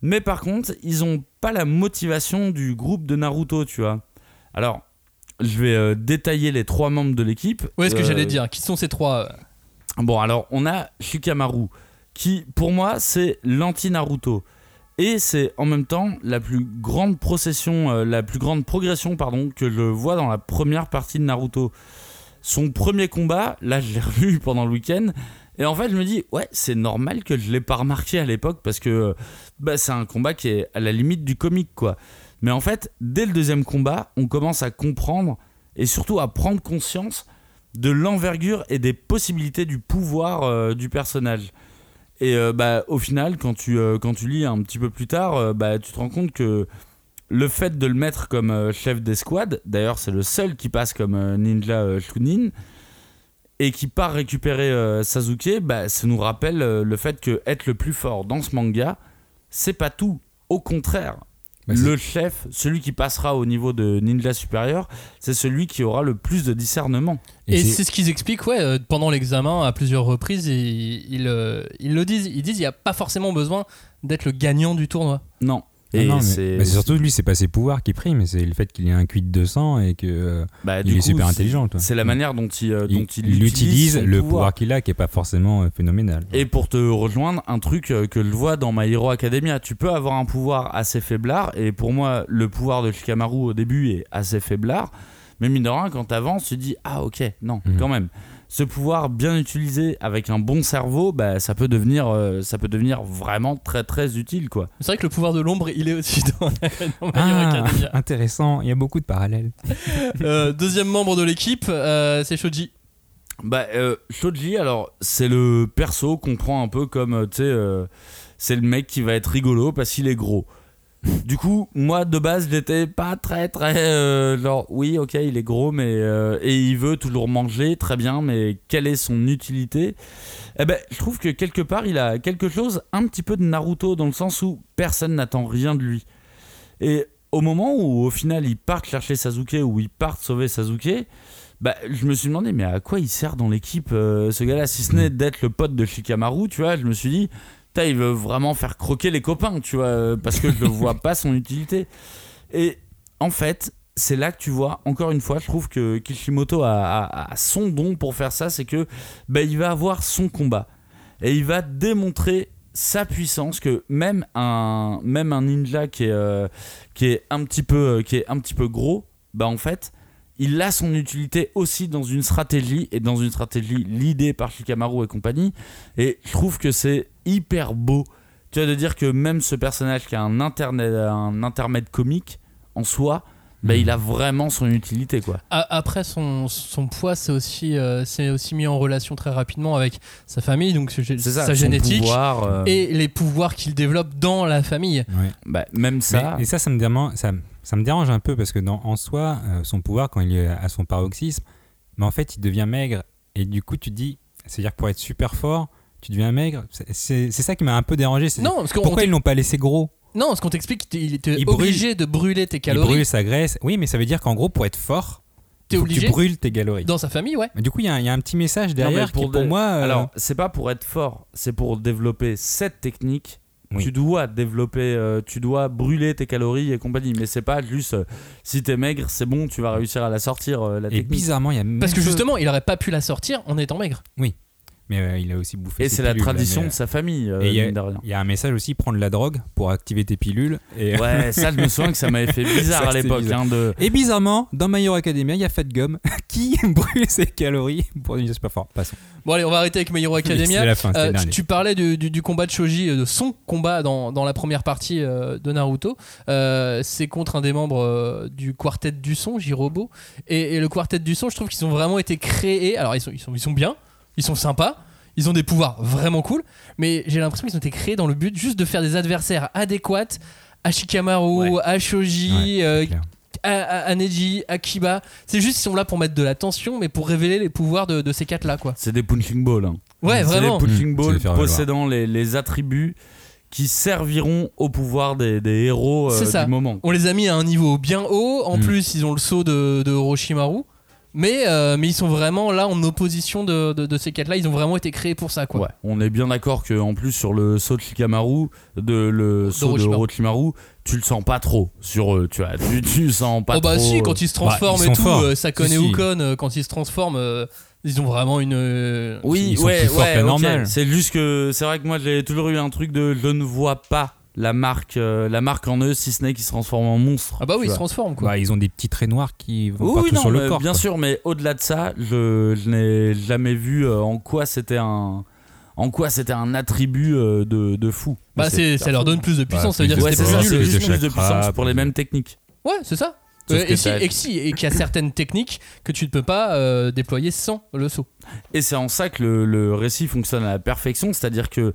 S2: mais par contre, ils ont pas la motivation du groupe de Naruto, tu vois. Alors, je vais euh, détailler les trois membres de l'équipe.
S1: Ouais, ce que
S2: Euh,
S1: j'allais dire. Qui sont ces trois euh,
S2: Bon, alors, on a Shikamaru, qui, pour moi, c'est l'anti-Naruto. Et c'est en même temps la plus grande procession, euh, la plus grande progression, pardon, que je vois dans la première partie de Naruto. Son premier combat, là, je l'ai [laughs] revu pendant le week-end. Et en fait, je me dis, ouais, c'est normal que je l'ai pas remarqué à l'époque parce que euh, bah, c'est un combat qui est à la limite du comique, quoi. Mais en fait, dès le deuxième combat, on commence à comprendre et surtout à prendre conscience de l'envergure et des possibilités du pouvoir euh, du personnage. Et euh, bah, au final, quand tu, euh, quand tu lis un petit peu plus tard, bah, tu te rends compte que le fait de le mettre comme chef d'escouade, d'ailleurs c'est le seul qui passe comme ninja Chunin, et qui part récupérer Sasuke, bah, ça nous rappelle le fait que être le plus fort dans ce manga, c'est pas tout. Au contraire,
S3: Bah,
S2: le chef, celui qui passera au niveau de ninja supérieur, c'est celui qui aura le plus de discernement.
S1: Et
S3: c'est-
S1: c'est ce qu'ils expliquent, ouais, euh, pendant l'examen, à plusieurs reprises, ils, ils, euh, ils le disent. Ils disent qu'il n'y a pas forcément besoin d'être le gagnant du tournoi.
S2: Non.
S3: Ah
S2: Et
S3: non, mais- surtout lui, c'est pas ses pouvoirs qui priment, c'est le fait qu'il ait un cuit de sang et que euh,
S2: bah,
S3: il est
S2: coup,
S3: super intelligent.
S2: C'est la manière dont il, euh, dont
S3: il,
S2: il,
S3: il utilise le pouvoir qu'il a, qui est pas forcément euh, phénoménal.
S2: Et pour te rejoindre, un truc que je vois dans My Hero Academia, tu peux avoir un pouvoir assez faiblard, et pour moi, le pouvoir de Shikamaru au début est assez faiblard, Mais mine de rien, quand t'avances, tu dis ah ok, non,
S3: Mhm.
S2: quand même. Ce pouvoir bien utilisé avec un bon cerveau, bah, ça peut devenir, euh, ça peut devenir vraiment très très utile quoi.
S1: C'est vrai que le pouvoir de l'ombre, il est aussi dans, [laughs] dans
S3: Ah, intéressant. Il y a beaucoup de parallèles. [laughs]
S1: Euh, deuxième membre de l'équipe, euh, c'est Shoji.
S2: Bah, euh, Shoji, alors, c'est le perso qu'on prend un peu comme, tu sais, euh, c'est le mec qui va être rigolo parce qu'il est gros. Du coup, moi, de base, j'étais pas très, très. euh, genre, oui, ok, il est gros, mais. euh, et il veut toujours manger, très bien, mais quelle est son utilité? Eh ben, je trouve que quelque part, il a quelque chose un petit peu de Naruto dans le sens où personne n'attend rien de lui. Et au moment où, au final, ils partent chercher Sasuke ou ils partent sauver Sasuke, bah, je me suis demandé, mais à quoi il sert dans l'équipe, euh, ce gars-là, si ce n'est d'être le pote de Shikamaru, tu vois, je me suis dit, il veut vraiment faire croquer les copains, tu vois, euh, parce que je ne vois pas son utilité. Et en fait, c'est là que tu vois, encore une fois, je trouve que Kishimoto a, son don pour faire ça, c'est que bah, il va avoir son combat. Et il va démontrer sa puissance que même un, même un ninja qui est, euh, qui est un petit peu, qui est un petit peu gros, bah en fait, il a son utilité aussi dans une stratégie et dans une stratégie l'idée par Shikamaru et compagnie. Et je trouve que c'est hyper beau. Tu vois, de dire que même ce personnage qui a un, interne- un intermède comique en soi, bah,
S3: Mhm.
S2: il a vraiment son utilité quoi.
S1: Après, son, son poids, c'est aussi, euh, c'est aussi mis en relation très rapidement avec sa famille, donc
S2: ça,
S1: sa génétique.
S2: pouvoir, euh,
S1: Et les pouvoirs qu'il développe dans la famille.
S3: Ouais.
S2: bah, même ça.
S3: Mais- et ça, ça me, dérange, ça, ça me dérange un peu parce que dans, en soi, euh, son pouvoir, quand il est à son paroxysme, mais en fait, il devient maigre. Et du coup, tu te dis, c'est-à-dire que pour être super fort, tu deviens maigre. C'est- ça qui m'a un peu dérangé.
S1: Non, parce qu'on
S3: Pourquoi ils l'ont pas laissé gros?
S1: Non, parce qu'on t'explique qu'il était
S3: Il brûle.
S1: obligé de brûler tes
S3: Il
S1: calories
S3: brûle sa graisse. Oui, mais ça veut dire qu'en gros, pour être fort, il que
S1: obligé
S3: tu brûles tes calories.
S1: dans sa famille, ouais.
S3: Mais Du coup, il y, a un- il y a un petit message
S2: Non,
S3: derrière qui, pour moi. euh,
S2: Alors, c'est pas pour être fort, c'est pour développer cette technique.
S3: Oui.
S2: Tu dois développer, euh, tu dois brûler tes calories et compagnie. Mais c'est pas juste euh, si t'es maigre, c'est bon, tu vas réussir à la sortir, euh, la
S3: et
S2: technique.
S3: bizarrement, il y a
S1: Parce
S3: même
S1: que
S3: chose-
S1: justement, il aurait pas pu la sortir en étant maigre.
S3: Mais euh, il a aussi bouffé.
S2: Et c'est la
S3: là,
S2: tradition
S3: mais,
S2: de sa famille, euh,
S3: Et il y a-
S2: mine de rien.
S3: Il y a un message aussi prendre la drogue pour activer tes pilules. Et,
S2: Ouais, [laughs] ça, je me souviens que ça m'avait fait bizarre
S3: Ça,
S2: à l'époque.
S3: bizarre.
S2: hein, de...
S3: et bizarrement, dans My Hero Academia, il y a Fat Gum [laughs] qui [laughs] brûle ses calories pour devenir super fort. Passons.
S1: Bon, allez, on va arrêter avec My Hero Academia.
S3: C'est la fin,
S1: Euh, tu, parlais du, du- du combat de Shoji, euh, de son combat dans, dans la première partie euh, de Naruto. Euh, c'est contre un des membres euh, du quartet du son, Jirobo. Et, et le quartet du son, je trouve qu'ils ont vraiment été créés. Alors, ils sont, ils sont, ils sont bien, ils sont sympas, ils ont des pouvoirs vraiment cool, mais j'ai l'impression qu'ils ont été créés dans le but juste de faire des adversaires adéquats à Shikamaru,
S2: Ouais.
S1: à Shoji,
S3: Ouais,
S1: euh,
S3: c'est
S1: à, à- à Neji, à Kiba. C'est juste qu'ils sont là pour mettre de la tension, mais pour révéler les pouvoirs de, de ces quatre-là, quoi.
S2: C'est des punching balls. hein.
S1: Ouais,
S2: c'est
S1: vraiment.
S2: des punching
S3: Mmh,
S2: balls
S3: c'est
S2: possédant les, les attributs qui serviront au pouvoir des, des héros euh,
S1: C'est ça.
S2: du moment.
S1: On les a mis à un niveau bien haut. En
S3: Mm.
S1: plus, ils ont le saut de, de Orochimaru. Mais, euh, mais ils sont vraiment là en opposition de, de, de ces quatre-là. Ils ont vraiment été créés pour ça, quoi.
S2: Ouais, on est bien d'accord que en plus sur le saut de Shikamaru, de le saut de
S1: Orochimaru.
S2: Tu le sens pas trop sur eux, tu vois, tu, tu sens pas
S1: oh bah
S2: trop.
S1: si,
S2: euh,
S1: quand ils se transforment
S3: ils
S1: et tout, euh, Sakone
S3: Si.
S1: Ukon, euh, quand ils se transforment, euh, ils ont vraiment une. euh,
S2: Oui,
S3: Ils sont
S2: ouais,
S3: plus
S2: ouais,
S3: que
S2: ok.
S3: normal.
S2: C'est juste que c'est vrai que moi j'ai toujours eu un truc de je ne vois pas la marque, euh, la marque en eux si ce n'est qu'ils se transforment en monstre.
S1: Ah bah oui, ils se transforment, quoi.
S3: Bah, ils ont des petits traits noirs qui vont
S2: Oui,
S3: partout
S2: oui, non,
S3: sur le corps.
S2: bien
S3: quoi.
S2: sûr, mais au-delà de ça, je, je n'ai jamais vu euh, en quoi c'était un, en quoi c'était un attribut euh, de, de fou.
S1: bah
S2: Mais
S1: c'est, ça leur donne plus de puissance. ça veut dire que
S2: Ouais, c'est
S1: plus
S2: ça, c'est juste plus de puissance pour les mêmes techniques.
S1: Ouais, c'est ça. Euh, et, si, et, si- et qu'il y a certaines techniques que tu ne peux pas euh, déployer sans le saut.
S2: Et c'est en ça que le, le récit fonctionne à la perfection, c'est-à-dire que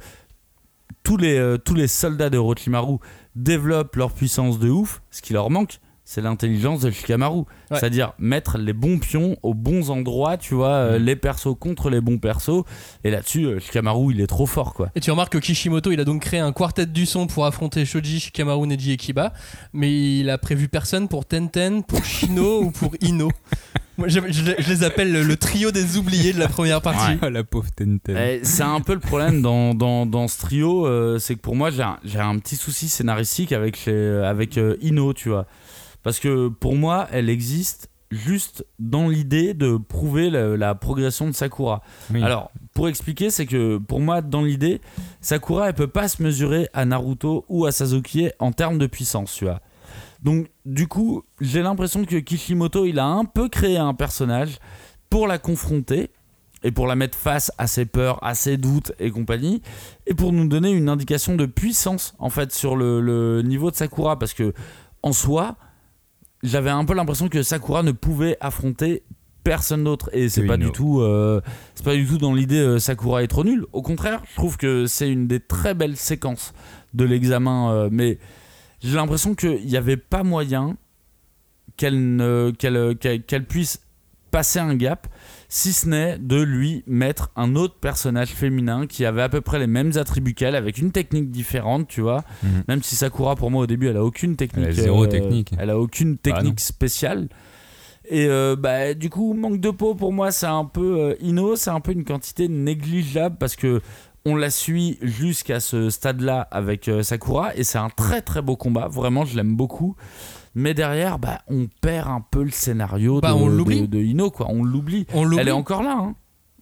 S2: tous les, euh, tous les soldats de Orochimaru développent leur puissance de ouf, ce qui leur manque, c'est l'intelligence de Shikamaru.
S1: Ouais.
S2: C'est-à-dire mettre les bons pions aux bons endroits, tu vois, euh,
S3: Mm.
S2: les persos contre les bons persos. Et là-dessus, euh, Shikamaru, il est trop fort, quoi.
S1: Et tu remarques que Kishimoto, il a donc créé un quartet du son pour affronter Shoji, Shikamaru, Neji et Kiba, mais il a prévu personne pour Tenten, pour Shino [laughs] ou pour Ino. Moi, je, je- je les appelle le, le trio des oubliés de la première partie.
S3: Ah, la pauvre Tenten.
S2: Eh, c'est un peu le problème dans, dans, dans ce trio, euh, c'est que pour moi j'ai un, j'ai un petit souci scénaristique avec, les- avec euh, Ino, tu vois. Parce que pour moi, elle existe juste dans l'idée de prouver la, la progression de Sakura.
S3: Oui.
S2: Alors, pour expliquer, c'est que pour moi, dans l'idée, Sakura, elle peut pas se mesurer à Naruto ou à Sasuke en termes de puissance, tu vois. Donc, du coup, j'ai l'impression que Kishimoto, il a un peu créé un personnage pour la confronter et pour la mettre face à ses peurs, à ses doutes et compagnie, et pour nous donner une indication de puissance en fait sur le, le niveau de Sakura, parce que en soi, j'avais un peu l'impression que Sakura ne pouvait affronter personne d'autre. Et c'est
S3: Que
S2: pas
S3: Ino.
S2: du tout euh, c'est pas du tout dans l'idée euh, Sakura est trop nul. Au contraire je trouve que c'est une des très belles séquences de l'examen euh, mais j'ai l'impression qu'il n'y avait pas moyen qu'elle ne- qu'elle qu'elle- qu'elle puisse passer un gap si ce n'est de lui mettre un autre personnage féminin qui avait à peu près les mêmes attributs qu'elle avec une technique différente tu vois
S3: Mhm.
S2: même si Sakura pour moi au début elle a aucune technique euh,
S3: Elle a zéro technique.
S2: elle a aucune
S3: Bah,
S2: technique spéciale et euh, bah, du coup, manque de peau pour moi, c'est un peu euh, Ino, c'est un peu une quantité négligeable parce que on la suit jusqu'à ce stade-là avec euh, Sakura et c'est un très très beau combat. Vraiment, je l'aime beaucoup. Mais derrière, bah, on perd un peu le scénario
S1: Bah,
S2: de,
S1: on l'oublie.
S2: de, de Ino, quoi. On l'oublie.
S1: On l'oublie.
S2: Elle est encore là, hein.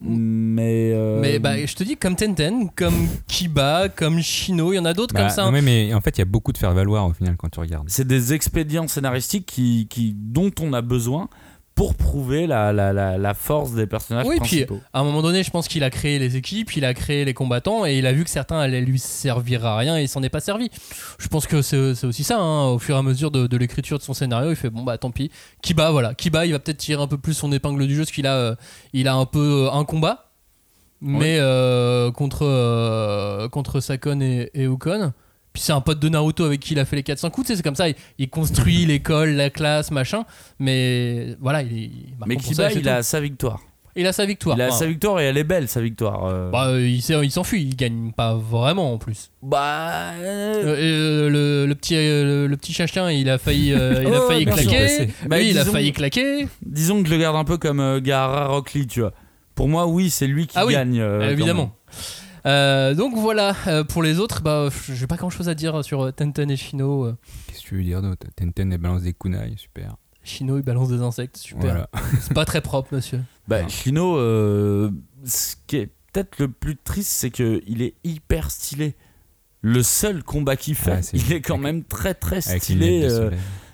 S2: Mais. euh,
S1: Mais bah, je te dis, comme Tenten, comme Kiba, comme Shino, il y en a d'autres
S3: Bah,
S1: comme ça.
S3: non, mais, mais en fait, il y a beaucoup de faire-valoir au final quand tu regardes.
S2: c'est des expédients scénaristiques qui, qui, dont on a besoin pour prouver la, la, la, la force des personnages
S1: Oui, puis
S2: principaux.
S1: à un moment donné, je pense qu'il a créé les équipes, il a créé les combattants et il a vu que certains allaient lui servir à rien et il s'en est pas servi. Je pense que c'est aussi ça, hein, au fur et à mesure de, de l'écriture de son scénario, il fait bon bah tant pis. Kiba, voilà, Kiba, il va peut-être tirer un peu plus son épingle du jeu parce qu'il a, euh, il a un peu euh, un combat, mais euh, contre, contre Sakon et, et Ukon. Puis c'est un pote de Naruto avec qui il a fait les 400 coups, tu sais, c'est comme ça, il, il construit l'école, la classe, machin, mais voilà, il est. il
S2: Mais
S1: ça,
S2: Kiba, il
S1: tout.
S2: a sa victoire.
S1: Il a sa victoire.
S2: Il a
S1: Enfin,
S2: sa victoire et elle est belle, sa victoire. euh.
S1: bah, euh, il s'enfuit, il gagne pas vraiment en plus.
S2: Bah, euh,
S1: le, le petit le, le petit chien, il a failli euh, il a
S2: Oh,
S1: failli claquer.
S2: Bah,
S1: Lui, il a
S2: disons-
S1: failli claquer.
S2: disons que je le garde un peu comme Gaara Rock Lee, tu vois. Pour moi, oui, c'est lui qui
S1: Ah
S2: gagne. quand
S1: évidemment. Euh, donc voilà, euh, pour les autres, bah, j'ai pas grand chose à dire sur euh, Tenten et Shino. Euh,
S3: Qu'est-ce que tu veux dire d'autre? Tenten, elle balance des kunai, super.
S1: Shino, il balance des insectes, super.
S3: Voilà. [laughs]
S1: C'est pas très propre, monsieur.
S2: Bah,
S3: Non.
S2: Shino, euh, ce qui est peut-être le plus triste, c'est que il est hyper stylé. Le seul combat qu'il fait,
S3: Ah, c'est-
S2: il est quand
S3: avec-
S2: même très très stylé.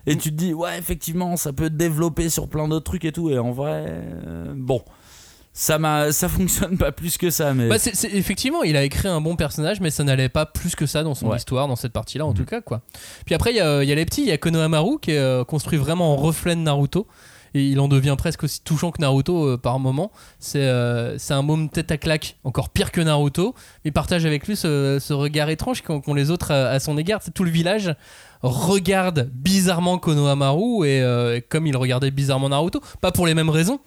S2: et tu te dis, ouais, effectivement, ça peut développer sur plein d'autres trucs et tout. Et en vrai, euh, bon, ça, m'a, ça [laughs] fonctionne pas plus que ça. Mais
S1: Bah, effectivement, il a écrit un bon personnage, mais ça n'allait pas plus que ça dans son
S2: Ouais.
S1: histoire, dans cette partie-là en
S3: Mhm.
S1: tout cas. quoi. Puis après, il y, a il y a les petits, il y a Konohamaru qui est euh, construit vraiment en reflet de Naruto. Et il en devient presque aussi touchant que Naruto euh, par moment. C'est euh, c'est un môme tête à claque, encore pire que Naruto. Il partage avec lui ce, ce regard étrange qu'ont les autres à, à son égard. C'est tout le village regarde bizarrement Konohamaru et euh, comme il regardait bizarrement Naruto, pas pour les mêmes raisons,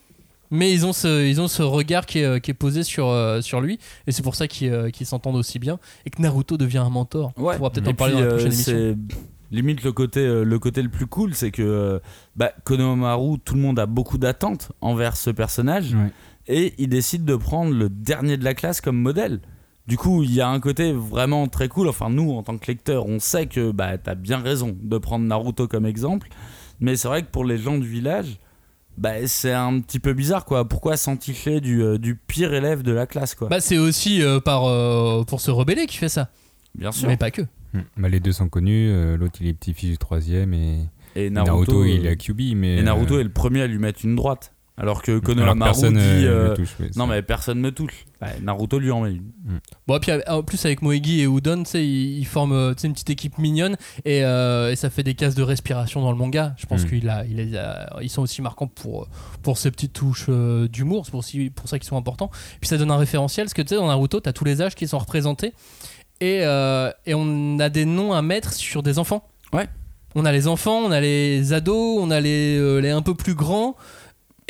S1: mais ils ont ce, ils ont ce regard qui est, euh, qui est posé sur, euh, sur lui et c'est pour ça qu'ils euh, qu'ils s'entendent aussi bien et que Naruto devient un mentor.
S2: Ouais.
S1: On pourra peut-être en parler
S2: puis,
S1: dans la
S2: euh,
S1: prochaine émission.
S2: c'est limite le côté, le côté le plus cool, c'est que bah, Konohamaru, tout le monde a beaucoup d'attentes envers ce personnage
S3: Ouais.
S2: et il décide de prendre le dernier de la classe comme modèle. Du coup, il y a un côté vraiment très cool. Enfin, nous, en tant que lecteurs, on sait que bah, t'as bien raison de prendre Naruto comme exemple. Mais c'est vrai que pour les gens du village, bah, c'est un petit peu bizarre, quoi. Pourquoi s'enticher du, euh, du pire élève de la classe, quoi?
S1: Bah, c'est aussi euh, par, euh, pour se rebeller qu'il fait ça,
S2: Bien sûr.
S1: mais pas que.
S3: Hmm. Bah, les deux sont connus, euh, l'autre il est petit-fils du troisième et
S2: Et
S3: Naruto,
S2: Naruto,
S3: il est à QB. Mais,
S2: Et Naruto est le premier à lui mettre une droite. Alors que Konohamaru
S3: personne
S2: dit
S3: euh, touche.
S2: Non mais personne me touche. Naruto lui en met une.
S1: Bon, et puis euh, en plus avec Moegi et Udon, tu sais, ils, ils forment euh, tu sais, une petite équipe mignonne et, euh, et ça fait des cases de respiration dans le manga. Je pense
S3: Mm.
S1: qu'ils a, il les a- ils sont aussi marquants pour, pour ces petites touches euh, d'humour. C'est pour, ça qu'ils sont importants. Puis ça donne un référentiel parce que tu sais, dans Naruto, t'as tous les âges qui sont représentés et, euh, et on a des noms à mettre sur des enfants.
S2: Ouais.
S1: On a les enfants, on a les ados, on a les, euh, les un peu plus grands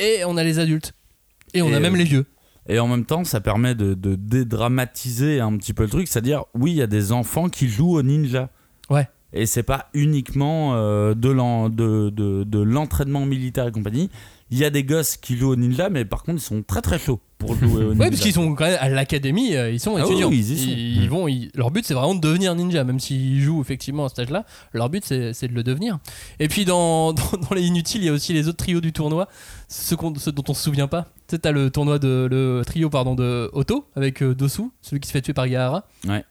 S1: et on a les adultes. Et on
S2: Et,
S1: a même
S2: euh,
S1: les vieux.
S2: Et en même temps, ça permet de, de dédramatiser un petit peu le truc. C'est-à-dire, oui, il y a des enfants qui jouent au ninja.
S1: Ouais.
S2: Et c'est pas uniquement euh, de l'en- de- de- de l'entraînement militaire et compagnie. Il y a des gosses qui jouent au ninja, mais par contre, ils sont très très chauds pour jouer au ninja.
S1: Ouais, parce qu'ils sont quand même à l'académie, euh, ils sont
S2: Ah oui,
S1: étudiants.
S2: oui, ils y sont.
S1: ils vont, ils- leur but c'est vraiment de devenir ninja, même s'ils jouent effectivement à cet âge-là. Leur but c'est de le devenir. Et puis dans, [laughs] dans, dans les inutiles, il y a aussi les autres trios du tournoi, ceux dont on se souvient pas. Tu sais, t'as le tournoi de le trio pardon de Otto avec euh, Dosu, celui qui se fait tuer par Gaara.
S2: Ouais.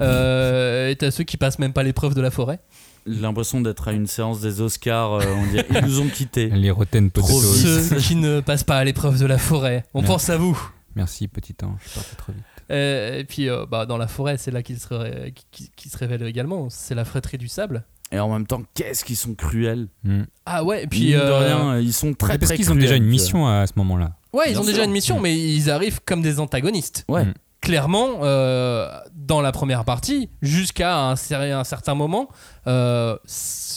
S1: Euh, et t'as ceux qui passent même pas l'épreuve de la forêt.
S2: J'ai l'impression d'être à une séance des Oscars. euh, on dirait, ils nous ont quittés.
S3: Les Rotten
S2: Trop
S3: Potatoes.
S1: Ceux qui ne passent pas à l'épreuve de la forêt. On pense à vous.
S3: Merci, petit ange. Je suis parti trop vite.
S1: Euh, et puis, euh, bah, dans la forêt, c'est là qu'il se, ré- se révèle également. C'est la fratrie du sable.
S2: Et en même temps, qu'est-ce qu'ils sont cruels.
S3: Hmm.
S1: Ah ouais, et
S2: Puis de rien, ils sont très
S3: parce
S2: très
S3: qu'ils ont déjà une mission à, à ce moment-là.
S1: Ouais, ils
S2: Bien
S1: ont déjà une mission, mais ils arrivent comme des antagonistes.
S2: Ouais.
S3: Mm.
S1: Clairement, euh, dans la première partie, jusqu'à un, cer- un certain moment, euh,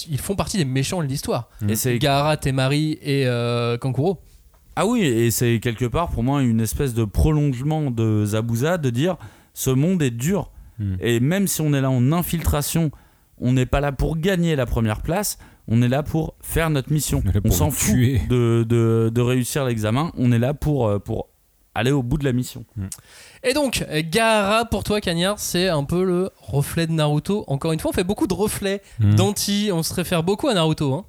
S1: ils font partie des méchants de l'histoire.
S2: Et c'est
S1: Gaara, Temari et euh, Kankuro.
S2: Ah oui, et c'est quelque part pour moi une espèce de prolongement de Zabuza de dire ce monde est dur.
S3: Mm.
S2: Et même si on est là en infiltration, on n'est pas là pour gagner la première place, on est là pour faire notre mission.
S3: On
S2: s'en fout de, de, de réussir l'examen, on est là pour, euh, pour aller au bout de la mission.
S1: Et donc, Gaara, pour toi, Cagnard, c'est un peu le reflet de Naruto. Encore une fois, on fait beaucoup de reflets
S3: Hmm.
S1: d'anti. On se réfère beaucoup à Naruto. Hein.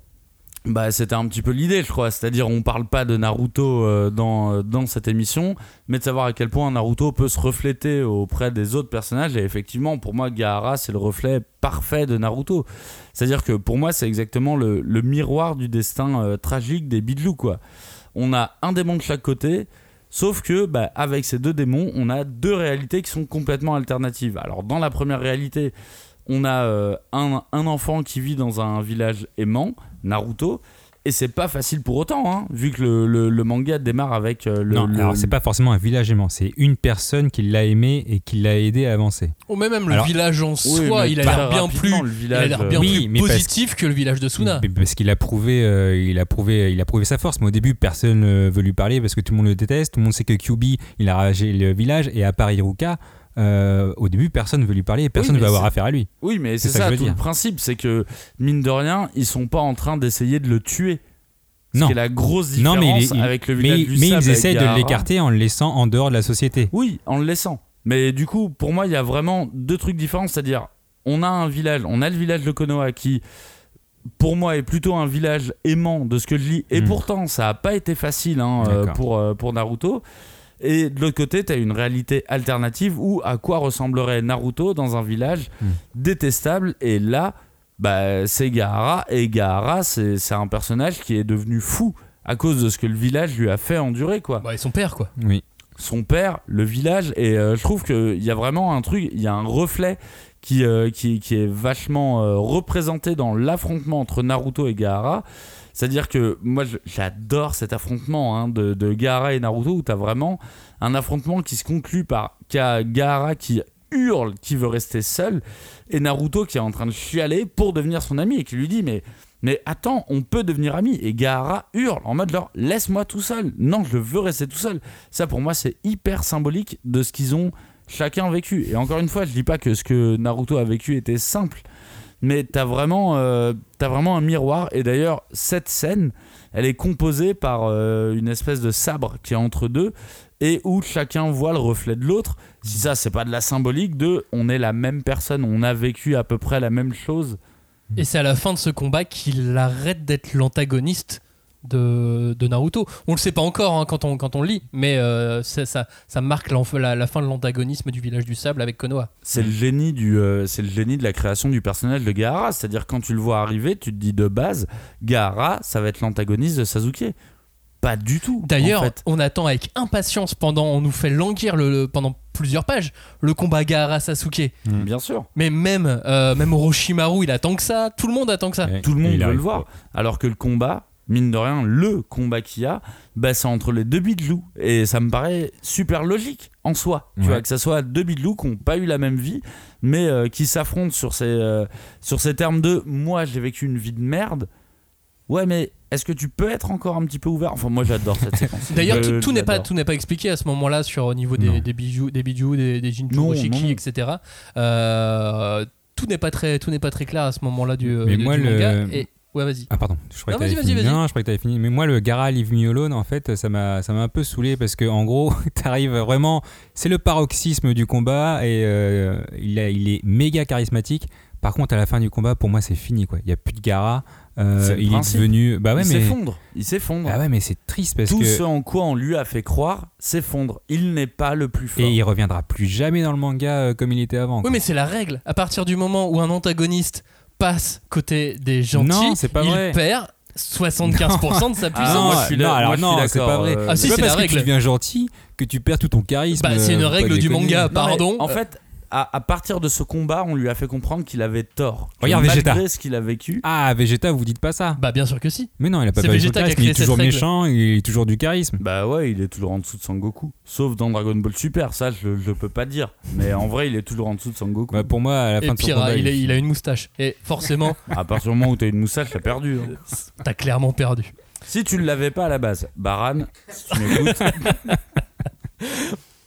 S2: Bah, c'était un petit peu l'idée, je crois. C'est-à-dire, on parle pas de Naruto euh, dans, euh, dans cette émission, mais de savoir à quel point Naruto peut se refléter auprès des autres personnages. Et effectivement, pour moi, Gaara, c'est le reflet parfait de Naruto. C'est-à-dire que pour moi, c'est exactement le, le miroir du destin euh, tragique des Bijou, quoi. On a un démon de chaque côté. Sauf que, bah, avec ces deux démons, on a deux réalités qui sont complètement alternatives. Alors, dans la première réalité, on a euh, un, un enfant qui vit dans un village aimant, Naruto, et c'est pas facile pour autant, hein, vu que le, le- le manga démarre avec euh, le.
S3: non,
S2: le-
S3: alors c'est pas forcément un village aimant, c'est une personne qui l'a aimé et qui l'a aidé à avancer.
S1: Ou même, même le village en soi, il a l'air bien plus. Il a
S2: village,
S1: l'air bien
S3: Oui,
S1: plus
S3: mais parce-
S1: positif que le village de Suna.
S3: Parce qu'il a prouvé, euh, il a prouvé, il a prouvé sa force. Mais au début, personne ne veut lui parler parce que tout le monde le déteste. Tout le monde sait que QB, il a ravagé le village et à part Iruka, euh, au début, personne ne veut lui parler et personne ne
S2: mais
S3: veut avoir
S2: c'est-
S3: affaire à lui.
S2: Oui, mais c'est
S3: C'est ça
S2: ça,
S3: que je
S2: tout
S3: veux
S2: le
S3: dire.
S2: principe, c'est que mine de rien, ils sont pas en train d'essayer de le tuer.
S3: Non.
S2: qui est la grosse
S3: Non,
S2: différence
S3: mais, il est- il-
S2: avec le
S3: mais,
S2: village du
S3: mais ils essayent de l'écarter en le laissant en dehors de la société.
S2: Oui, en le laissant. Mais du coup, pour moi, il y a vraiment deux trucs différents. C'est-à-dire, on a un village, on a le village de Konoha qui, pour moi, est plutôt un village aimant de ce que je lis. Et
S3: Mm.
S2: pourtant, ça n'a pas été facile hein, euh, pour, euh, pour Naruto. Et de l'autre côté, tu as une réalité alternative où à quoi ressemblerait Naruto dans un village
S3: Mm.
S2: détestable. Et là, bah, c'est Gaara. Et Gaara, c'est c'est un personnage qui est devenu fou à cause de ce que le village lui a fait endurer, quoi
S1: Bah, et son père, quoi.
S3: Oui.
S2: son père, le village, et euh, je trouve qu'il y a vraiment un truc, il y a un reflet qui, euh, qui, qui est vachement euh, représenté dans l'affrontement entre Naruto et Gaara. C'est-à-dire que moi j'adore cet affrontement hein, de, de Gaara et Naruto où tu as vraiment un affrontement qui se conclut par Gaara qui hurle, qui veut rester seul, et Naruto qui est en train de chialer pour devenir son ami et qui lui dit mais mais attends, on peut devenir amis. Et Gaara hurle en mode genre, laisse-moi tout seul. Non, je veux rester tout seul. Ça, pour moi, c'est hyper symbolique de ce qu'ils ont chacun vécu. Et encore une fois, je dis pas que ce que Naruto a vécu était simple. Mais t'as vraiment, euh, vraiment un miroir. Et d'ailleurs, cette scène, elle est composée par euh, une espèce de sabre qui est entre deux et où chacun voit le reflet de l'autre. Si ça, c'est pas de la symbolique de on est la même personne, on a vécu à peu près la même chose.
S1: Et c'est à la fin de ce combat qu'il arrête d'être l'antagoniste de, de Naruto. On le sait pas encore hein, quand, on, quand on le lit, mais euh, ça, ça marque la, la fin de l'antagonisme du village du sable avec Konoha.
S2: C'est le génie du, euh, c'est le génie de la création du personnage de Gaara. C'est-à-dire quand tu le vois arriver, tu te dis de base, Gaara, ça va être l'antagoniste de Sasuke. Pas du tout.
S1: D'ailleurs,
S2: en fait.
S1: on attend avec impatience pendant, on nous fait languir le, le- pendant plusieurs pages le combat Gaara-Sasuke.
S2: bien sûr.
S1: Mais même, euh, même Orochimaru, il attend que ça. Tout le monde attend que ça.
S2: Tout le monde
S3: il
S2: veut le voir. Alors que le combat, mine de rien, le combat qu'il y a, bah, c'est entre les deux bidlous. Et ça me paraît super logique en soi. Tu
S3: Ouais.
S2: vois, que ça soit deux bidlous qui n'ont pas eu la même vie, mais euh, qui s'affrontent sur ces, euh, sur ces termes de moi, j'ai vécu une vie de merde. Ouais, mais est-ce que tu peux être encore un petit peu ouvert? Enfin, moi, j'adore cette [laughs] séquence.
S1: D'ailleurs,
S2: Je
S1: tout, tout n'est pas
S2: l'adore.
S1: tout n'est pas expliqué à ce moment-là sur au niveau des, des bijoux, des bijoux, des, des
S2: Non, non.
S1: etc. Euh, tout n'est pas très tout n'est pas très clair à ce moment-là du,
S3: Mais
S1: du
S3: moi,
S1: manga.
S3: le-
S1: Et ouais, vas-y.
S3: Ah pardon, je croyais
S1: Non,
S3: que t'avais fini. Non, je croyais que t'avais fini. Mais moi, le Gara Leave Me Alone, en fait, ça m'a, ça m'a un peu saoulé parce que en gros, [laughs] t'arrives vraiment, c'est le paroxysme du combat et euh, il, a- il est méga charismatique. Par contre, à la fin du combat, pour moi, c'est fini quoi. Il y a plus de Gara. Euh, il
S2: principe.
S3: est devenu. Bah ouais,
S2: il
S3: mais.
S2: s'effondre. Il s'effondre.
S3: Ah ouais, mais c'est triste parce
S2: Tout
S3: que.
S2: ce en quoi on lui a fait croire s'effondre. Il n'est pas le plus fort.
S3: Et il reviendra plus jamais dans le manga euh, comme il était avant.
S1: Oui,
S3: quoi.
S1: mais c'est la règle. À partir du moment où un antagoniste passe côté des gentils,
S3: Non, c'est pas
S1: il
S3: vrai.
S1: perd 75% de sa
S2: Ah,
S1: puissance.
S2: non,
S3: non,
S2: moi, je suis
S3: non,
S2: là- moi,
S3: alors
S2: je suis
S3: non, c'est
S2: d'accord,
S3: pas vrai.
S2: euh,
S1: Ah, si,
S3: c'est pas
S1: la
S3: parce que
S1: règle.
S3: tu deviens gentil que tu perds tout ton charisme.
S1: Bah, c'est une
S3: euh,
S1: règle
S3: pas
S1: du manga,
S2: Non,
S1: pardon.
S2: En fait, à, à partir de ce combat, on lui a fait comprendre qu'il avait tort. Que
S3: Regarde
S2: malgré
S3: Vegeta.
S2: ce qu'il a vécu.
S3: Ah, Vegeta, vous dites pas ça.
S1: Bah, bien sûr que si.
S3: Mais non, il a pas
S1: C'est
S3: perdu son
S1: Vegeta qui a
S3: charisme,
S1: créé
S3: il est toujours
S1: règle.
S3: méchant, il est toujours du charisme.
S2: Bah ouais, il est toujours en dessous de Sangoku. Sauf dans Dragon Ball Super, ça je, je peux pas dire. Mais en vrai, il est toujours en dessous de Sangoku.
S3: Bah, pour moi, à la
S1: Et
S3: fin de son
S1: pire,
S3: combat,
S1: il,
S3: est
S1: il a une moustache. Et forcément, [laughs]
S2: À partir du moment où t'as une moustache, t'as perdu. hein. [laughs]
S1: t'as clairement perdu.
S2: Si tu ne l'avais pas à la base, Baran, si tu m'écoutes, [laughs]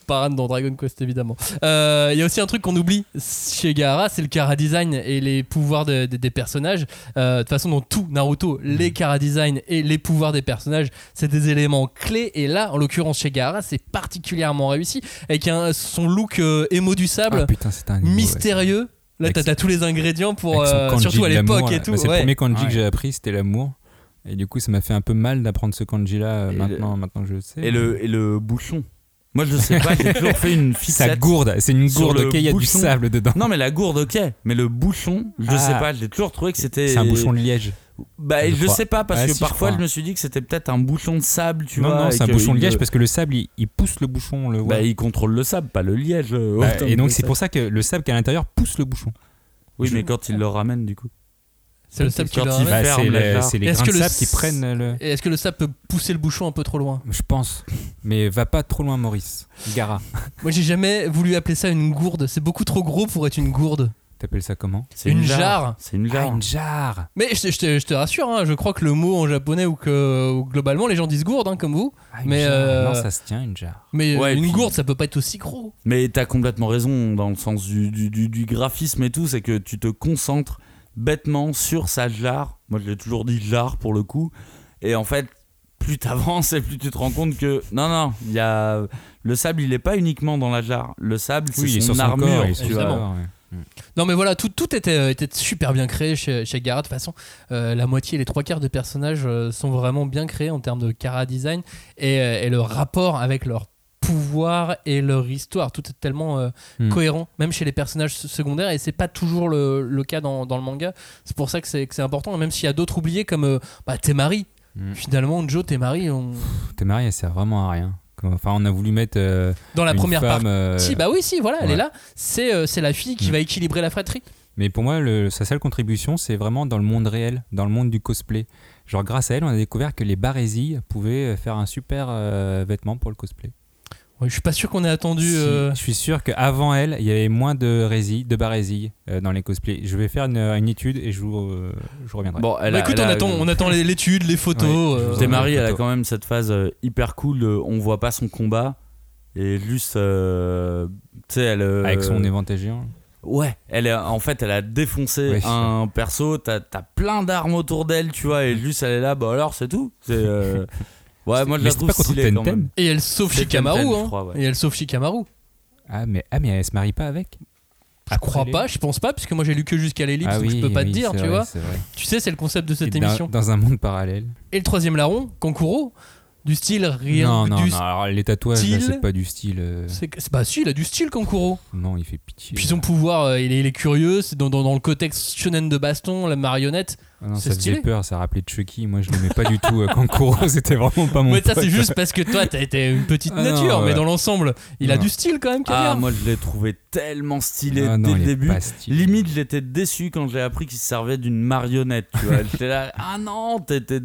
S1: Paran dans Dragon Quest évidemment. Euh, Il y a aussi un truc qu'on oublie chez Gaara, c'est le Kara design et les pouvoirs de- de- des personnages. Euh, de toute façon, dans tout Naruto, les Kara design et les pouvoirs des personnages, c'est des éléments clés. Et là, en l'occurrence chez Gaara, c'est particulièrement réussi avec un, son look euh, émo du sable
S3: Ah putain, un niveau, ouais.
S1: mystérieux. Là, t'as tous les ingrédients pour, euh,
S3: kanji
S1: surtout à l'époque et
S3: là.
S1: tout.
S3: Bah, c'est
S1: ouais.
S3: le premier kanji
S2: Ouais.
S3: que j'ai appris, c'était l'amour. Et du coup, ça m'a fait un peu mal d'apprendre ce kanji-là euh,
S2: Et
S3: maintenant, maintenant que je le sais.
S2: et le, et le bouchon. Moi je sais pas, j'ai toujours fait une [laughs]
S3: Sa
S2: fixette.
S3: gourde, c'est une gourde, ok, il y a du sable dedans.
S2: Non mais la gourde ok, mais le bouchon, je
S3: Ah.
S2: sais pas, j'ai toujours trouvé que c'était...
S3: C'est un bouchon de liège.
S2: Bah
S3: je
S2: je, sais pas, parce
S3: Ah,
S2: que
S3: si,
S2: parfois je, me suis dit que c'était peut-être un bouchon de sable, tu
S3: non,
S2: vois.
S3: non,
S2: et
S3: c'est un bouchon de liège
S2: le-
S3: parce que le sable, il, il pousse le bouchon, on le.
S2: Bah il contrôle le sable, pas le liège.
S3: Bah, et donc, c'est
S2: ça.
S3: pour ça que le sable qui est à l'intérieur pousse le bouchon.
S2: Oui mais quand il le ramène du coup.
S1: C'est le sable qui le ramène.
S2: Bah, ferme
S3: c'est
S2: la
S3: les, grains
S1: que
S3: de
S1: le
S3: sable qui prennent le.
S1: Et Est-ce que le sable peut pousser le bouchon un peu trop loin
S3: Je pense. Mais va pas trop loin, Maurice. Gara. [laughs]
S1: Moi, j'ai jamais voulu appeler ça une gourde. C'est beaucoup trop gros pour être une gourde.
S3: T'appelles ça comment
S2: C'est
S1: Une jarre.
S2: C'est une
S3: Ah,
S2: jarre.
S3: une jarre.
S1: Mais je te, je te- je te rassure, hein, je crois que le mot en japonais ou que ou globalement les gens disent gourde hein, comme vous.
S3: Ah, une
S1: Mais,
S3: jarre.
S1: euh,
S3: Non, ça se tient, une jarre.
S1: Mais
S2: Ouais,
S1: une
S2: puis-
S1: gourde ça peut pas être aussi gros.
S2: Mais t'as complètement raison dans le sens du, du, du- du graphisme et tout, c'est que tu te concentres bêtement sur sa jarre. Moi je l'ai toujours dit jarre pour le coup. Et en fait, plus t'avances et plus tu te rends compte que non, non, il y a... le sable il est pas uniquement dans la jarre. Le sable c'est
S3: Oui,
S2: son
S3: son
S2: armure.
S3: corps.
S2: tu
S3: son
S2: vois.
S1: Non mais voilà, tout, tout était, euh, était super bien créé chez, chez. De toute façon, euh, la moitié, les trois quarts de personnages euh, sont vraiment bien créés en termes de Kara design et, et le rapport avec leur pouvoir et leur histoire. Tout est tellement euh,
S3: Hmm.
S1: cohérent, même chez les personnages se- secondaires, et c'est pas toujours le, le cas dans, dans le manga. C'est pour ça que c'est que c'est important, et même s'il y a d'autres oubliés comme euh, bah, Temari.
S3: Hmm.
S1: Finalement, Joe Temari, on...
S3: Pff, T'es marié, elle sert vraiment à rien. Enfin, on a voulu mettre euh,
S1: dans la
S3: une
S1: première
S3: femme.
S1: partie.
S3: euh,
S1: Si, bah oui, si, voilà, elle est là. C'est euh, c'est la fille qui
S3: Hmm.
S1: va équilibrer la fratrie.
S3: Mais pour moi, le- sa seule contribution, c'est vraiment dans le monde réel, dans le monde du cosplay. Genre, grâce à elle, on a découvert que les barésilles pouvaient faire un super euh, vêtement pour le cosplay.
S1: Ouais, je suis pas sûr qu'on ait attendu.
S3: Si,
S1: euh,
S3: Je suis sûr qu'avant elle, il y avait moins de résilles, de barésilles euh, dans les cosplays. Je vais faire une, une étude et je vous, euh, je vous reviendrai.
S2: Bon, elle
S1: Bah
S2: a-
S1: écoute,
S2: elle
S1: on
S2: a-
S1: attend, on attend les- l'étude, les photos.
S3: Ouais,
S1: euh,
S2: marié, elle a quand même cette phase euh, hyper cool. de on voit pas son combat. Et juste, euh, tu sais, elle. euh,
S3: Avec son éventail géant.
S2: Ouais, elle est, en fait, elle a défoncé un perso. T'as as plein d'armes autour d'elle, tu vois, et juste elle est là. Bah alors, c'est tout. C'est. [laughs] Ouais, moi je la trouve
S3: pas contre
S2: stylée quand même.
S1: Et elle sauve Shikamaru. Hein.
S2: crois, ouais.
S1: Et elle sauve Shikamaru.
S3: Ah mais, ah, mais elle se marie pas avec
S1: Je crois pas, je pense pas, puisque moi j'ai lu que jusqu'à l'ellipse,
S3: Ah
S1: donc je
S3: oui,
S1: peux pas
S3: oui,
S1: te dire, tu
S3: vrai,
S1: vois. Tu sais, c'est le concept de cette
S3: Et dans-
S1: émission.
S3: Dans un monde parallèle.
S1: Et le troisième larron, Kankuro, du style rien
S3: non, non,
S1: du
S3: non. Alors, les tatouages, c'est pas du style. euh,
S1: C'est bah si, il a du style Kankuro.
S3: Non, il fait pitié.
S1: Puis son pouvoir, euh, il, est, il est curieux, c'est dans, dans, dans le contexte shonen de baston, la marionnette.
S3: Ah non, ça faisait
S1: stylé.
S3: peur, ça rappelait Chucky. Moi, je l'aimais pas du tout. euh, Kankuro, [laughs] c'était vraiment pas mon
S1: Mais ça c'est juste parce que toi t'as été une petite
S3: Ah non,
S1: nature, mais dans l'ensemble, il a du style quand même,
S2: Ah, moi je l'ai trouvé tellement stylé
S3: Ah non,
S2: dès le début. Limite, j'étais déçu quand j'ai appris qu'il se servait d'une marionnette. Tu vois, [laughs] j'étais là, ah non, t'étais.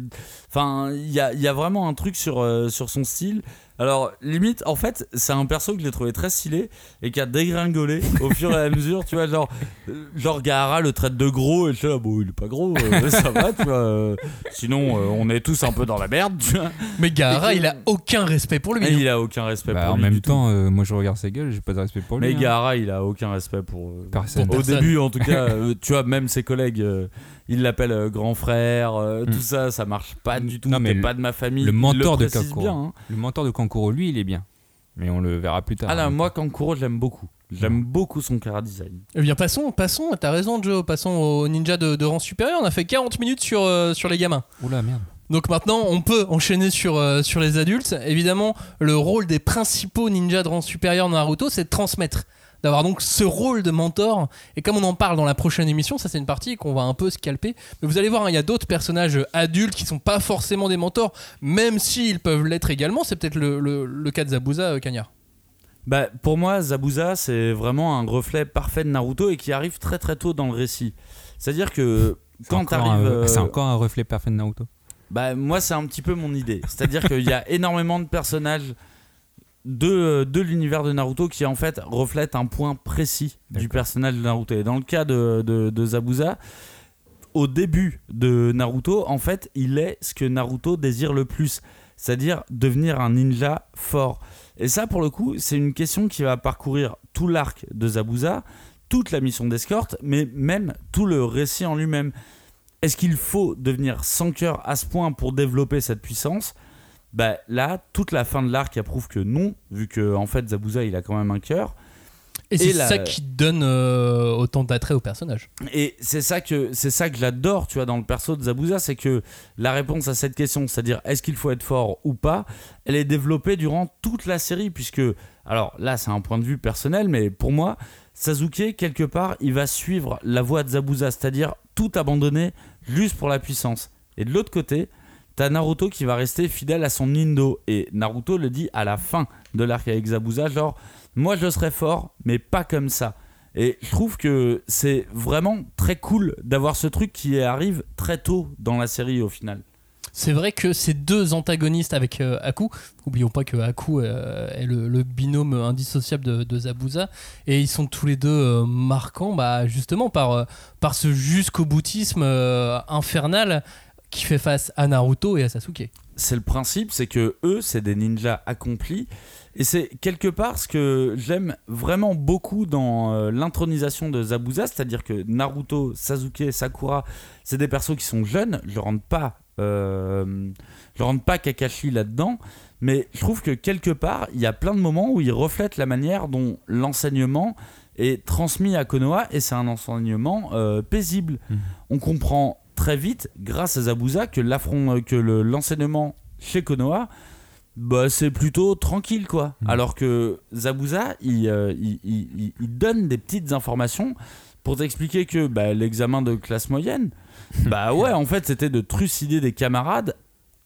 S2: Enfin, il y a, il y a vraiment un truc sur, euh, sur son style. Alors, limite, en fait, c'est un perso que j'ai trouvé très stylé et qui a dégringolé au fur et à mesure. Tu vois, genre, euh, genre Gaara le traite de gros et je suis là, bon, il est pas gros, euh, ça va, tu vois. euh, sinon, euh, on est tous un peu dans la merde, tu vois.
S1: Mais Gaara, il a aucun respect pour lui.
S2: Et
S1: hein.
S2: il a aucun respect
S3: Bah,
S2: pour
S3: en
S2: lui
S3: même
S2: du tout.
S3: temps, euh, moi, je regarde sa gueule, j'ai pas de respect pour lui.
S2: Mais
S3: hein.
S2: Gaara, il a aucun respect pour. euh,
S3: Personne.
S1: Pour
S2: Au
S1: personne.
S2: début, en tout cas, euh, tu vois, même ses collègues, euh, ils l'appellent euh, grand frère, euh,
S3: Mm.
S2: tout ça, ça marche pas du tout.
S3: Non, mais
S2: pas de ma famille.
S3: le
S2: Il
S3: mentor de Kankuro.
S2: bien, hein.
S3: Le mentor de Kankuro, lui, il est bien. Mais on le verra plus tard.
S2: Ah là,
S3: hein.
S2: moi, Kankuro, j'aime beaucoup. J'aime beaucoup son cara design.
S1: Eh bien, passons, passons, t'as raison, Joe, passons au ninja de, de rang supérieur. On a fait 40 minutes sur, euh, sur les gamins.
S3: Oula, merde.
S1: Donc maintenant, on peut enchaîner sur, euh, sur les adultes. Évidemment, le rôle des principaux ninjas de rang supérieur dans Naruto, c'est de transmettre. D'avoir donc ce rôle de mentor. Et comme on en parle dans la prochaine émission, ça c'est une partie qu'on va un peu scalper. Mais vous allez voir, hein, il y a d'autres personnages adultes qui sont pas forcément des mentors, même s'ils peuvent l'être également. C'est peut-être le, le- le cas de Zabuza, euh, Cagnard.
S2: Bah, pour moi, Zabuza, c'est vraiment un reflet parfait de Naruto et qui arrive très très tôt dans le récit. C'est-à-dire que
S3: C'est
S2: quand
S3: encore
S2: t'arrives.
S3: un-
S2: euh,
S3: C'est encore un reflet parfait de Naruto.
S2: Bah, moi, c'est un petit peu mon idée. C'est-à-dire qu'il y a [laughs] énormément de personnages de, de l'univers de Naruto qui, en fait, reflètent un point précis du personnage de Naruto. Et dans le cas de, de, de Zabuza, au début de Naruto, en fait, il est ce que Naruto désire le plus. C'est-à-dire devenir un ninja fort. Et ça, pour le coup, c'est une question qui va parcourir tout l'arc de Zabuza, toute la mission d'escorte, mais même tout le récit en lui-même. Est-ce qu'il faut devenir sans cœur à ce point pour développer cette puissance? Bah, Là, toute la fin de l'arc approuve que non, vu que en fait Zabuza il a quand même un cœur.
S1: Et c'est
S2: la-
S1: ça qui donne euh, autant d'attrait au personnage.
S2: Et c'est ça que c'est ça que j'adore, tu vois, dans le perso de Zabuza, c'est que la réponse à cette question, c'est-à-dire est-ce qu'il faut être fort ou pas, elle est développée durant toute la série, puisque alors là c'est un point de vue personnel, mais pour moi, Sasuke quelque part, il va suivre la voie de Zabuza, c'est-à-dire tout abandonner juste pour la puissance. Et de l'autre côté, t'as Naruto qui va rester fidèle à son Nindo, et Naruto le dit à la fin de l'arc avec Zabuza, genre moi je serai fort, mais pas comme ça. Et je trouve que c'est vraiment très cool d'avoir ce truc qui arrive très tôt dans la série au final.
S1: C'est vrai que ces deux antagonistes avec euh, Aku, n'oublions pas que Aku euh, est le, binôme indissociable de, Zabuza, et ils sont tous les deux euh, marquants bah, justement par, euh, par ce jusqu'au boutisme infernal qui fait face à Naruto et à Sasuke.
S2: C'est le principe, c'est que eux, c'est des ninjas accomplis. Et c'est quelque part ce que j'aime vraiment beaucoup dans euh, l'intronisation de Zabuza, c'est-à-dire que Naruto, Sasuke, Sakura, c'est des persos qui sont jeunes. Je rentre pas, euh, je rentre pas Kakashi là-dedans, mais je trouve que quelque part, il y a plein de moments où ils reflètent la manière dont l'enseignement est transmis à Konoha, et c'est un enseignement euh, paisible.
S3: Mhm.
S2: On comprend très vite, grâce à Zabuza, que l'affront, que le- l'enseignement chez Konoha, bah, c'est plutôt tranquille, quoi.
S3: Mhm.
S2: Alors que Zabuza, il, euh, il- il- il- il donne des petites informations pour t'expliquer que bah, l'examen de classe moyenne, [laughs] bah ouais, en fait, c'était de trucider des camarades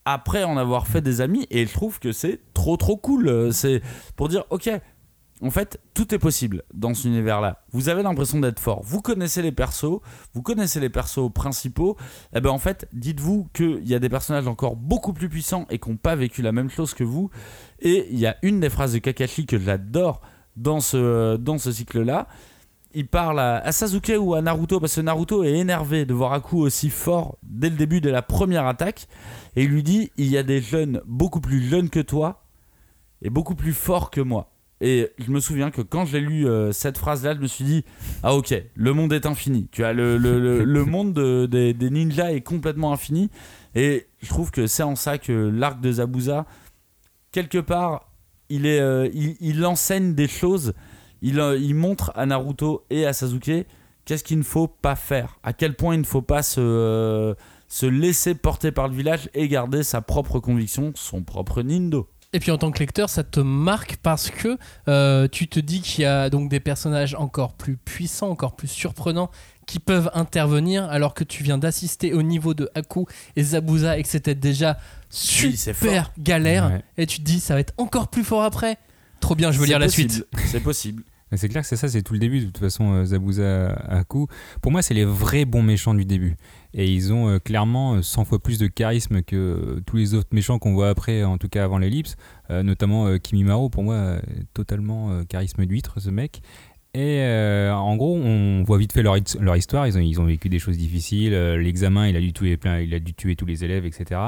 S2: après en avoir fait des amis, et je trouve que c'est trop trop cool. Euh, C'est pour dire, ok, en fait, tout est possible dans cet univers-là. Vous avez l'impression d'être fort. Vous connaissez les persos, vous connaissez les persos principaux. Et ben en fait, dites-vous qu'il y a des personnages encore beaucoup plus puissants et qui n'ont pas vécu la même chose que vous. Et il y a une des phrases de Kakashi que j'adore dans ce, dans ce cycle-là. Il parle à, à Sasuke ou à Naruto parce que Naruto est énervé de voir Aku aussi fort dès le début de la première attaque. Et il lui dit il y a des jeunes beaucoup plus jeunes que toi et beaucoup plus forts que moi. Et je me souviens que quand j'ai lu euh, cette phrase-là, je me suis dit Ah, ok, le monde est infini. Tu as le, le, le- [laughs] le monde de- des, des ninjas est complètement infini. Et je trouve que c'est en ça que l'arc de Zabuza, quelque part, il, est, euh, il, il enseigne des choses. Il, euh, il montre à Naruto et à Sasuke qu'est-ce qu'il ne faut pas faire. À quel point il ne faut pas se, se laisser porter par le village et garder sa propre conviction, son propre Nindo.
S1: Et puis en tant que lecteur, ça te marque parce que euh, tu te dis qu'il y a donc des personnages encore plus puissants, encore plus surprenants qui peuvent intervenir alors que tu viens d'assister au niveau de Haku et Zabuza et que c'était déjà super galère
S3: Ouais.
S1: et tu te dis ça va être encore plus fort après. Trop bien, je veux lire la suite.
S2: C'est possible.
S3: C'est clair que c'est ça, c'est tout le début. De toute façon, euh, Zabuza Aku, pour moi, c'est les vrais bons méchants du début. Et ils ont euh, clairement euh, 100 fois plus de charisme que euh, tous les autres méchants qu'on voit après, en tout cas avant l'ellipse. Euh, notamment euh, Kimimaro, pour moi, euh, totalement euh, charisme d'huître, ce mec. Et euh, en gros, on voit vite fait leur, histoire. Ils ont, ils ont vécu des choses difficiles. Euh, L'examen, il a dû tuer il a dû tuer tous les élèves, etc.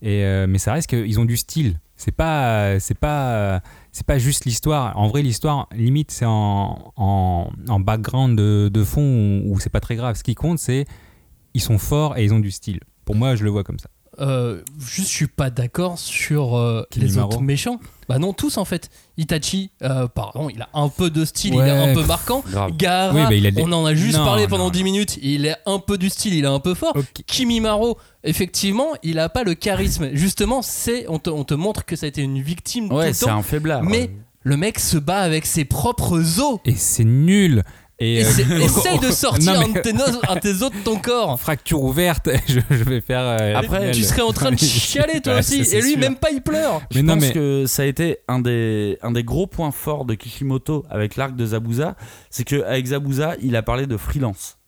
S3: Et euh, mais ça reste qu'ils ont du style. C'est pas, c'est pas, c'est pas juste l'histoire. En vrai, l'histoire, limite, c'est en, en, en background de, de fond où, où c'est pas très grave. Ce qui compte, c'est ils sont forts et ils ont du style. Pour moi, je le vois comme ça.
S1: Euh, juste, je suis pas d'accord sur euh, les autres méchants. Bah non, tous en fait. Itachi, euh, pardon, il a un peu de style, il est un peu marquant.
S2: grave.
S1: Gaara,
S3: Oui, bah, il a des-
S1: on en a juste
S3: Non,
S1: parlé pendant
S3: non,
S1: 10 minutes, il est un peu du style, il est un peu fort.
S3: Ok.
S1: Kimimaro, effectivement, il a pas le charisme. Justement, c'est on te, on te montre que ça a été une victime tout
S2: Ouais,
S1: le
S2: c'est un faiblard.
S1: Mais le mec se bat avec ses propres os.
S3: Et c'est nul. Et,
S1: Et
S3: euh, [laughs]
S1: essaye de [laughs] sortir
S3: Non,
S1: un, de tes nos- un de tes os de ton corps.
S3: fracture ouverte, [laughs] je, je vais faire. euh,
S2: Après,
S1: Tu serais en train de chialer toi
S3: Ouais,
S1: aussi. Et lui,
S3: sûr.
S1: même pas, il pleure.
S2: Je
S3: Mais non,
S2: pense
S3: mais-
S2: que ça a été un des, un des gros points forts de Kishimoto avec l'arc de Zabuza, c'est qu'avec Zabuza, il a parlé de freelance.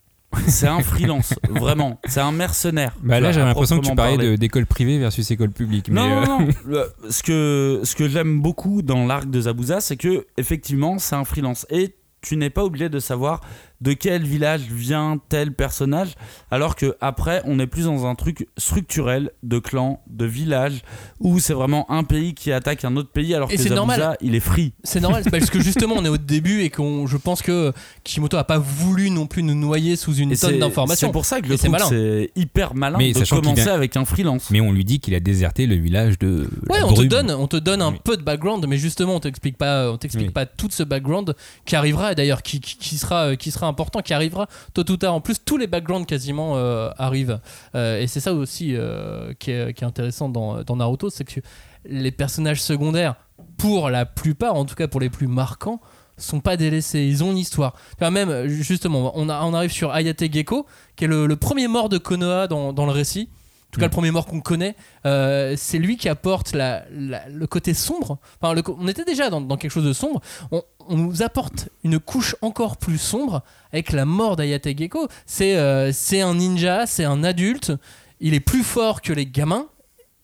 S2: C'est un freelance, vraiment. C'est un mercenaire.
S3: Bah là, j'ai l'impression que tu parlais d'école privée versus école publique. Mais
S2: Non,
S3: euh,
S2: non, non. Ce que, ce que j'aime beaucoup dans l'arc de Zabuza, c'est que effectivement, c'est un freelance. Et tu n'es pas obligé de savoir de quel village vient tel personnage, alors que après, on est plus dans un truc structurel de clan, de village, où c'est vraiment un pays qui attaque un autre pays, alors
S1: Et
S2: que
S1: c'est
S2: Zabuza,
S1: normal.
S2: il est free.
S1: C'est normal, parce que justement on est au début et qu'on, je pense que Kishimoto a pas voulu non plus nous noyer sous une
S2: Et
S1: tonne
S2: c'est-
S1: d'informations.
S2: C'est pour ça que je trouve c'est hyper malin
S3: Mais
S2: de commencer
S3: vient-
S2: avec un freelance.
S3: mais on lui dit qu'il a déserté le village de.
S1: Ouais, on te donne, on te donne un
S3: Oui.
S1: peu de background, mais justement on t'explique pas, on t'explique
S3: Oui.
S1: pas tout ce background qui arrivera et d'ailleurs qui, qui, qui sera, euh, qui sera important, qui arrivera tôt ou tard. En plus, tous les backgrounds quasiment euh, arrivent Euh, et c'est ça aussi euh, qui, est, qui est intéressant dans, dans Naruto, c'est que les personnages secondaires, pour la plupart, en tout cas pour les plus marquants, sont pas délaissés, ils ont une histoire. Vois, même, justement, on, a- on arrive sur Ayate Gecko, qui est le, le premier mort de Konoha dans, dans le récit. En tout cas, le premier mort qu'on connaît, euh, c'est lui qui apporte la- la- le côté sombre. Enfin, le on était déjà dans, dans quelque chose de sombre. On, on nous apporte une couche encore plus sombre avec la mort d'Ayate Gecko. C'est euh, c'est un ninja, c'est un adulte. Il est plus fort que les gamins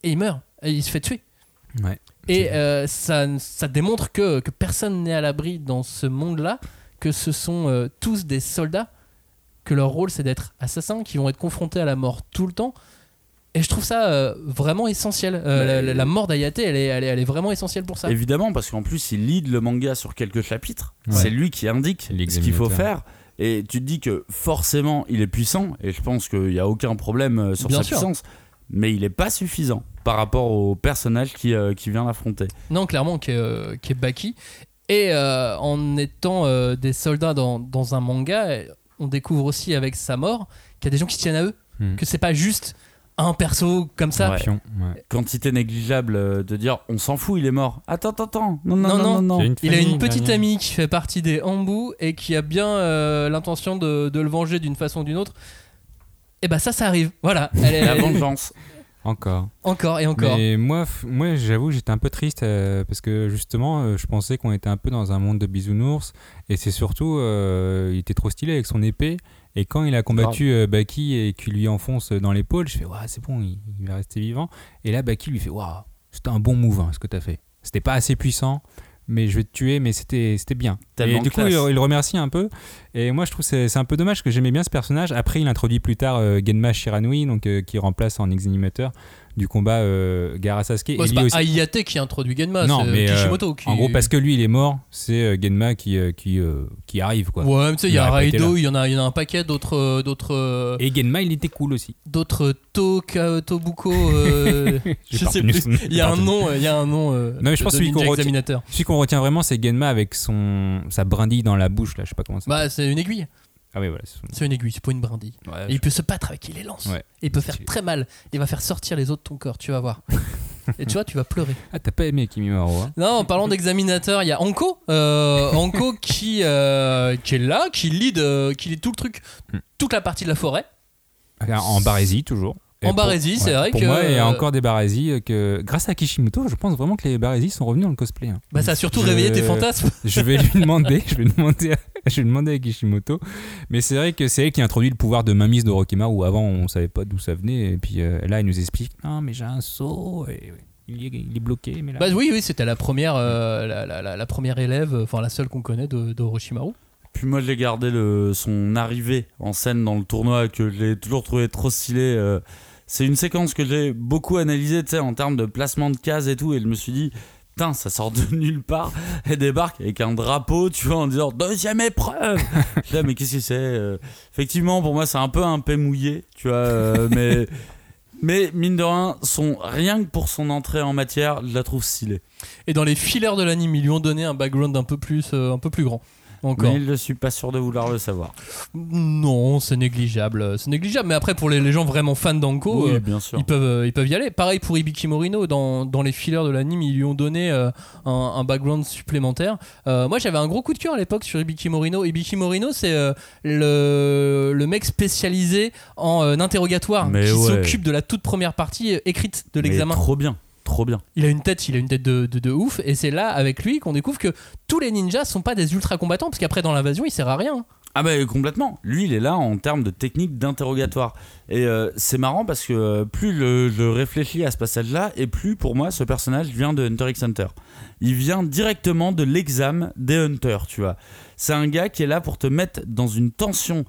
S1: et il meurt. Et il se fait tuer.
S3: Ouais.
S1: Et euh, ça, ça démontre que, que personne n'est à l'abri dans ce monde-là, que ce sont euh, tous des soldats, que leur rôle c'est d'être assassins, qui vont être confrontés à la mort tout le temps. Et je trouve ça euh, vraiment essentiel. Euh,
S2: Mais-
S1: la, la- la mort d'Ayate, elle est, elle, est, elle est vraiment essentielle pour ça.
S2: Évidemment, parce qu'en plus, il lead le manga sur quelques chapitres.
S3: Ouais.
S2: C'est lui qui indique ce qu'il faut faire. Et tu te dis que forcément, il est puissant. Et je pense qu'il n'y a aucun problème euh, sur
S1: Bien
S2: sa
S1: sûr.
S2: puissance. Mais il n'est pas suffisant par rapport au personnage qui, euh, qui vient l'affronter.
S1: Non, clairement, qui est, euh, qui est Baki. Et euh, en étant euh, des soldats dans, dans un manga, euh, on découvre aussi avec sa mort qu'il y a des gens qui tiennent à eux.
S3: Hmm.
S1: Que c'est pas juste un perso comme ça.
S2: Ouais.
S3: Pion, ouais.
S2: Quantité négligeable euh, de dire on s'en fout, il est mort. Attends, attends, attends. Non, non,
S1: Non,
S2: non,
S1: non.
S2: non. non.
S3: Il a une
S1: Il a
S3: famille,
S1: une petite amie qui fait partie des Hambou et qui a bien euh, l'intention de, de le venger d'une façon ou d'une autre. Et bah ça, ça arrive. Voilà. Elle est
S2: La vengeance.
S3: Encore.
S1: encore et encore.
S3: Mais moi, moi j'avoue, j'étais un peu triste euh, parce que justement, euh, je pensais qu'on était un peu dans un monde de bisounours et c'est surtout, euh, il était trop stylé avec son épée. Et quand il a combattu euh, Baki et qu'il lui enfonce dans l'épaule, je fais, ouais, c'est bon, il, il va rester vivant. Et là, Baki lui fait, waouh, c'était un bon move hein, ce que t'as fait. C'était pas assez puissant, mais je vais te tuer, mais c'était bien.
S2: Tellement
S3: et du coup, il, il le remercie un peu. Et moi, je trouve que c'est un peu dommage que j'aimais bien ce personnage. Après, il introduit plus tard euh, Genma Shiranui, donc, euh, qui remplace en exanimateur du combat euh, Gaara Sasuke.
S1: Bon, c'est pas
S3: aussi-
S1: Ayate qui introduit Genma,
S3: Non,
S1: c'est
S3: mais, euh,
S1: Kishimoto qui.
S3: En gros, parce que lui, il est mort, c'est euh, Genma qui, euh, qui, euh, qui arrive. Quoi.
S1: Ouais, mais tu sais, il y a Raido, il y, en a, y en a un paquet d'autres. euh, d'autres euh,
S3: Et Genma, il était cool aussi.
S1: d'autres Toka, Tobuko. euh, [laughs] je sais plus. Il y a un nom, euh, il y a un nom. euh,
S3: Non, mais je pense
S1: de
S3: celui qu'on
S1: ninja
S3: retient-
S1: examinateur.
S3: Celui qu'on retient vraiment, c'est Genma avec son, sa brindille dans la bouche, là, je sais pas comment ça
S1: Bah, c'est une aiguille.
S3: Ah oui, voilà. c'est
S1: une aiguille, c'est pas une brindille.
S3: Ouais,
S1: Et il peut se battre avec, il les lance.
S3: Ouais.
S1: Et il peut faire très mal. Il va faire sortir les os de ton corps, tu vas voir. [laughs] Et tu vois, tu vas pleurer.
S3: Ah, t'as pas aimé Kimimaro hein
S1: Non, en parlant d'examinateur, il y a Anko, euh, Anko [laughs] qui, euh, qui est là, qui lead, euh, qui lead tout le truc,
S3: Hmm.
S1: toute la partie de la forêt.
S3: En Barésie, toujours. Et
S1: En Barésie, c'est vrai
S3: pour
S1: que-
S3: moi, il y a encore des Barésies euh, que, grâce à Kishimoto, je pense vraiment que les Barésies sont revenus dans le cosplay. hein.
S1: Bah, ça a surtout
S3: Je-
S1: réveillé tes fantasmes. [laughs]
S3: Je vais lui demander, je vais demander, à, je vais demander à Kishimoto. Mais c'est vrai que c'est elle qui a introduit le pouvoir de mainmise d'Orochimaru où avant on savait pas d'où ça venait. Et puis euh, là, il nous explique Non, mais j'ai un saut. Et, il, est, il est bloqué. Mais là.
S1: Bah oui, oui, c'était la première, euh, la, la- la- la première élève, enfin la seule qu'on connaît de, de Orochimaru.
S2: Puis moi, j'ai gardé le, son arrivée en scène dans le tournoi que j'ai toujours trouvé trop stylé. euh. C'est une séquence que j'ai beaucoup analysée, tu sais, en termes de placement de cases et tout. Et je me suis dit, putain, ça sort de nulle part. [laughs] Elle débarque avec un drapeau, tu vois, en disant deuxième épreuve. [laughs] Ah, mais qu'est-ce que c'est euh? Effectivement, pour moi, c'est un peu un peu mouillé, tu vois, euh, mais. [laughs] Mais mine de rien, son, rien que pour son entrée en matière, je la trouve stylée.
S1: Et dans les fillers de l'anime, ils lui ont donné un background un peu plus, euh, un peu plus grand. Encore.
S2: Mais je suis pas sûr de vouloir le savoir.
S1: Non, c'est négligeable. C'est négligeable. Mais après, pour les, les gens vraiment fans d'Anko,
S2: oui,
S1: euh, ils, peuvent, euh, ils peuvent y aller. Pareil pour Ibiki Morino, dans, dans les fillers de l'anime, ils lui ont donné euh, un, un background supplémentaire. Euh, moi, j'avais un gros coup de cœur à l'époque sur Ibiki Morino. Ibiki Morino, c'est le, le mec spécialisé en interrogatoire
S2: Mais
S1: qui
S2: ouais.
S1: s'occupe de la toute première partie écrite de l'examen.
S2: Trop bien, trop bien.
S1: Il a une tête, il a une tête de, de, de ouf, et c'est là avec lui qu'on découvre que tous les ninjas sont pas des ultra combattants, parce qu'après dans l'invasion il sert à rien.
S2: Ah bah complètement. Lui, il est là en termes de technique d'interrogatoire. Et euh, c'est marrant parce que euh, plus le- je réfléchis à ce passage-là, et plus pour moi ce personnage vient de Hunter x Hunter. Il vient directement de l'examen des Hunters, tu vois. C'est un gars qui est là pour te mettre dans une tension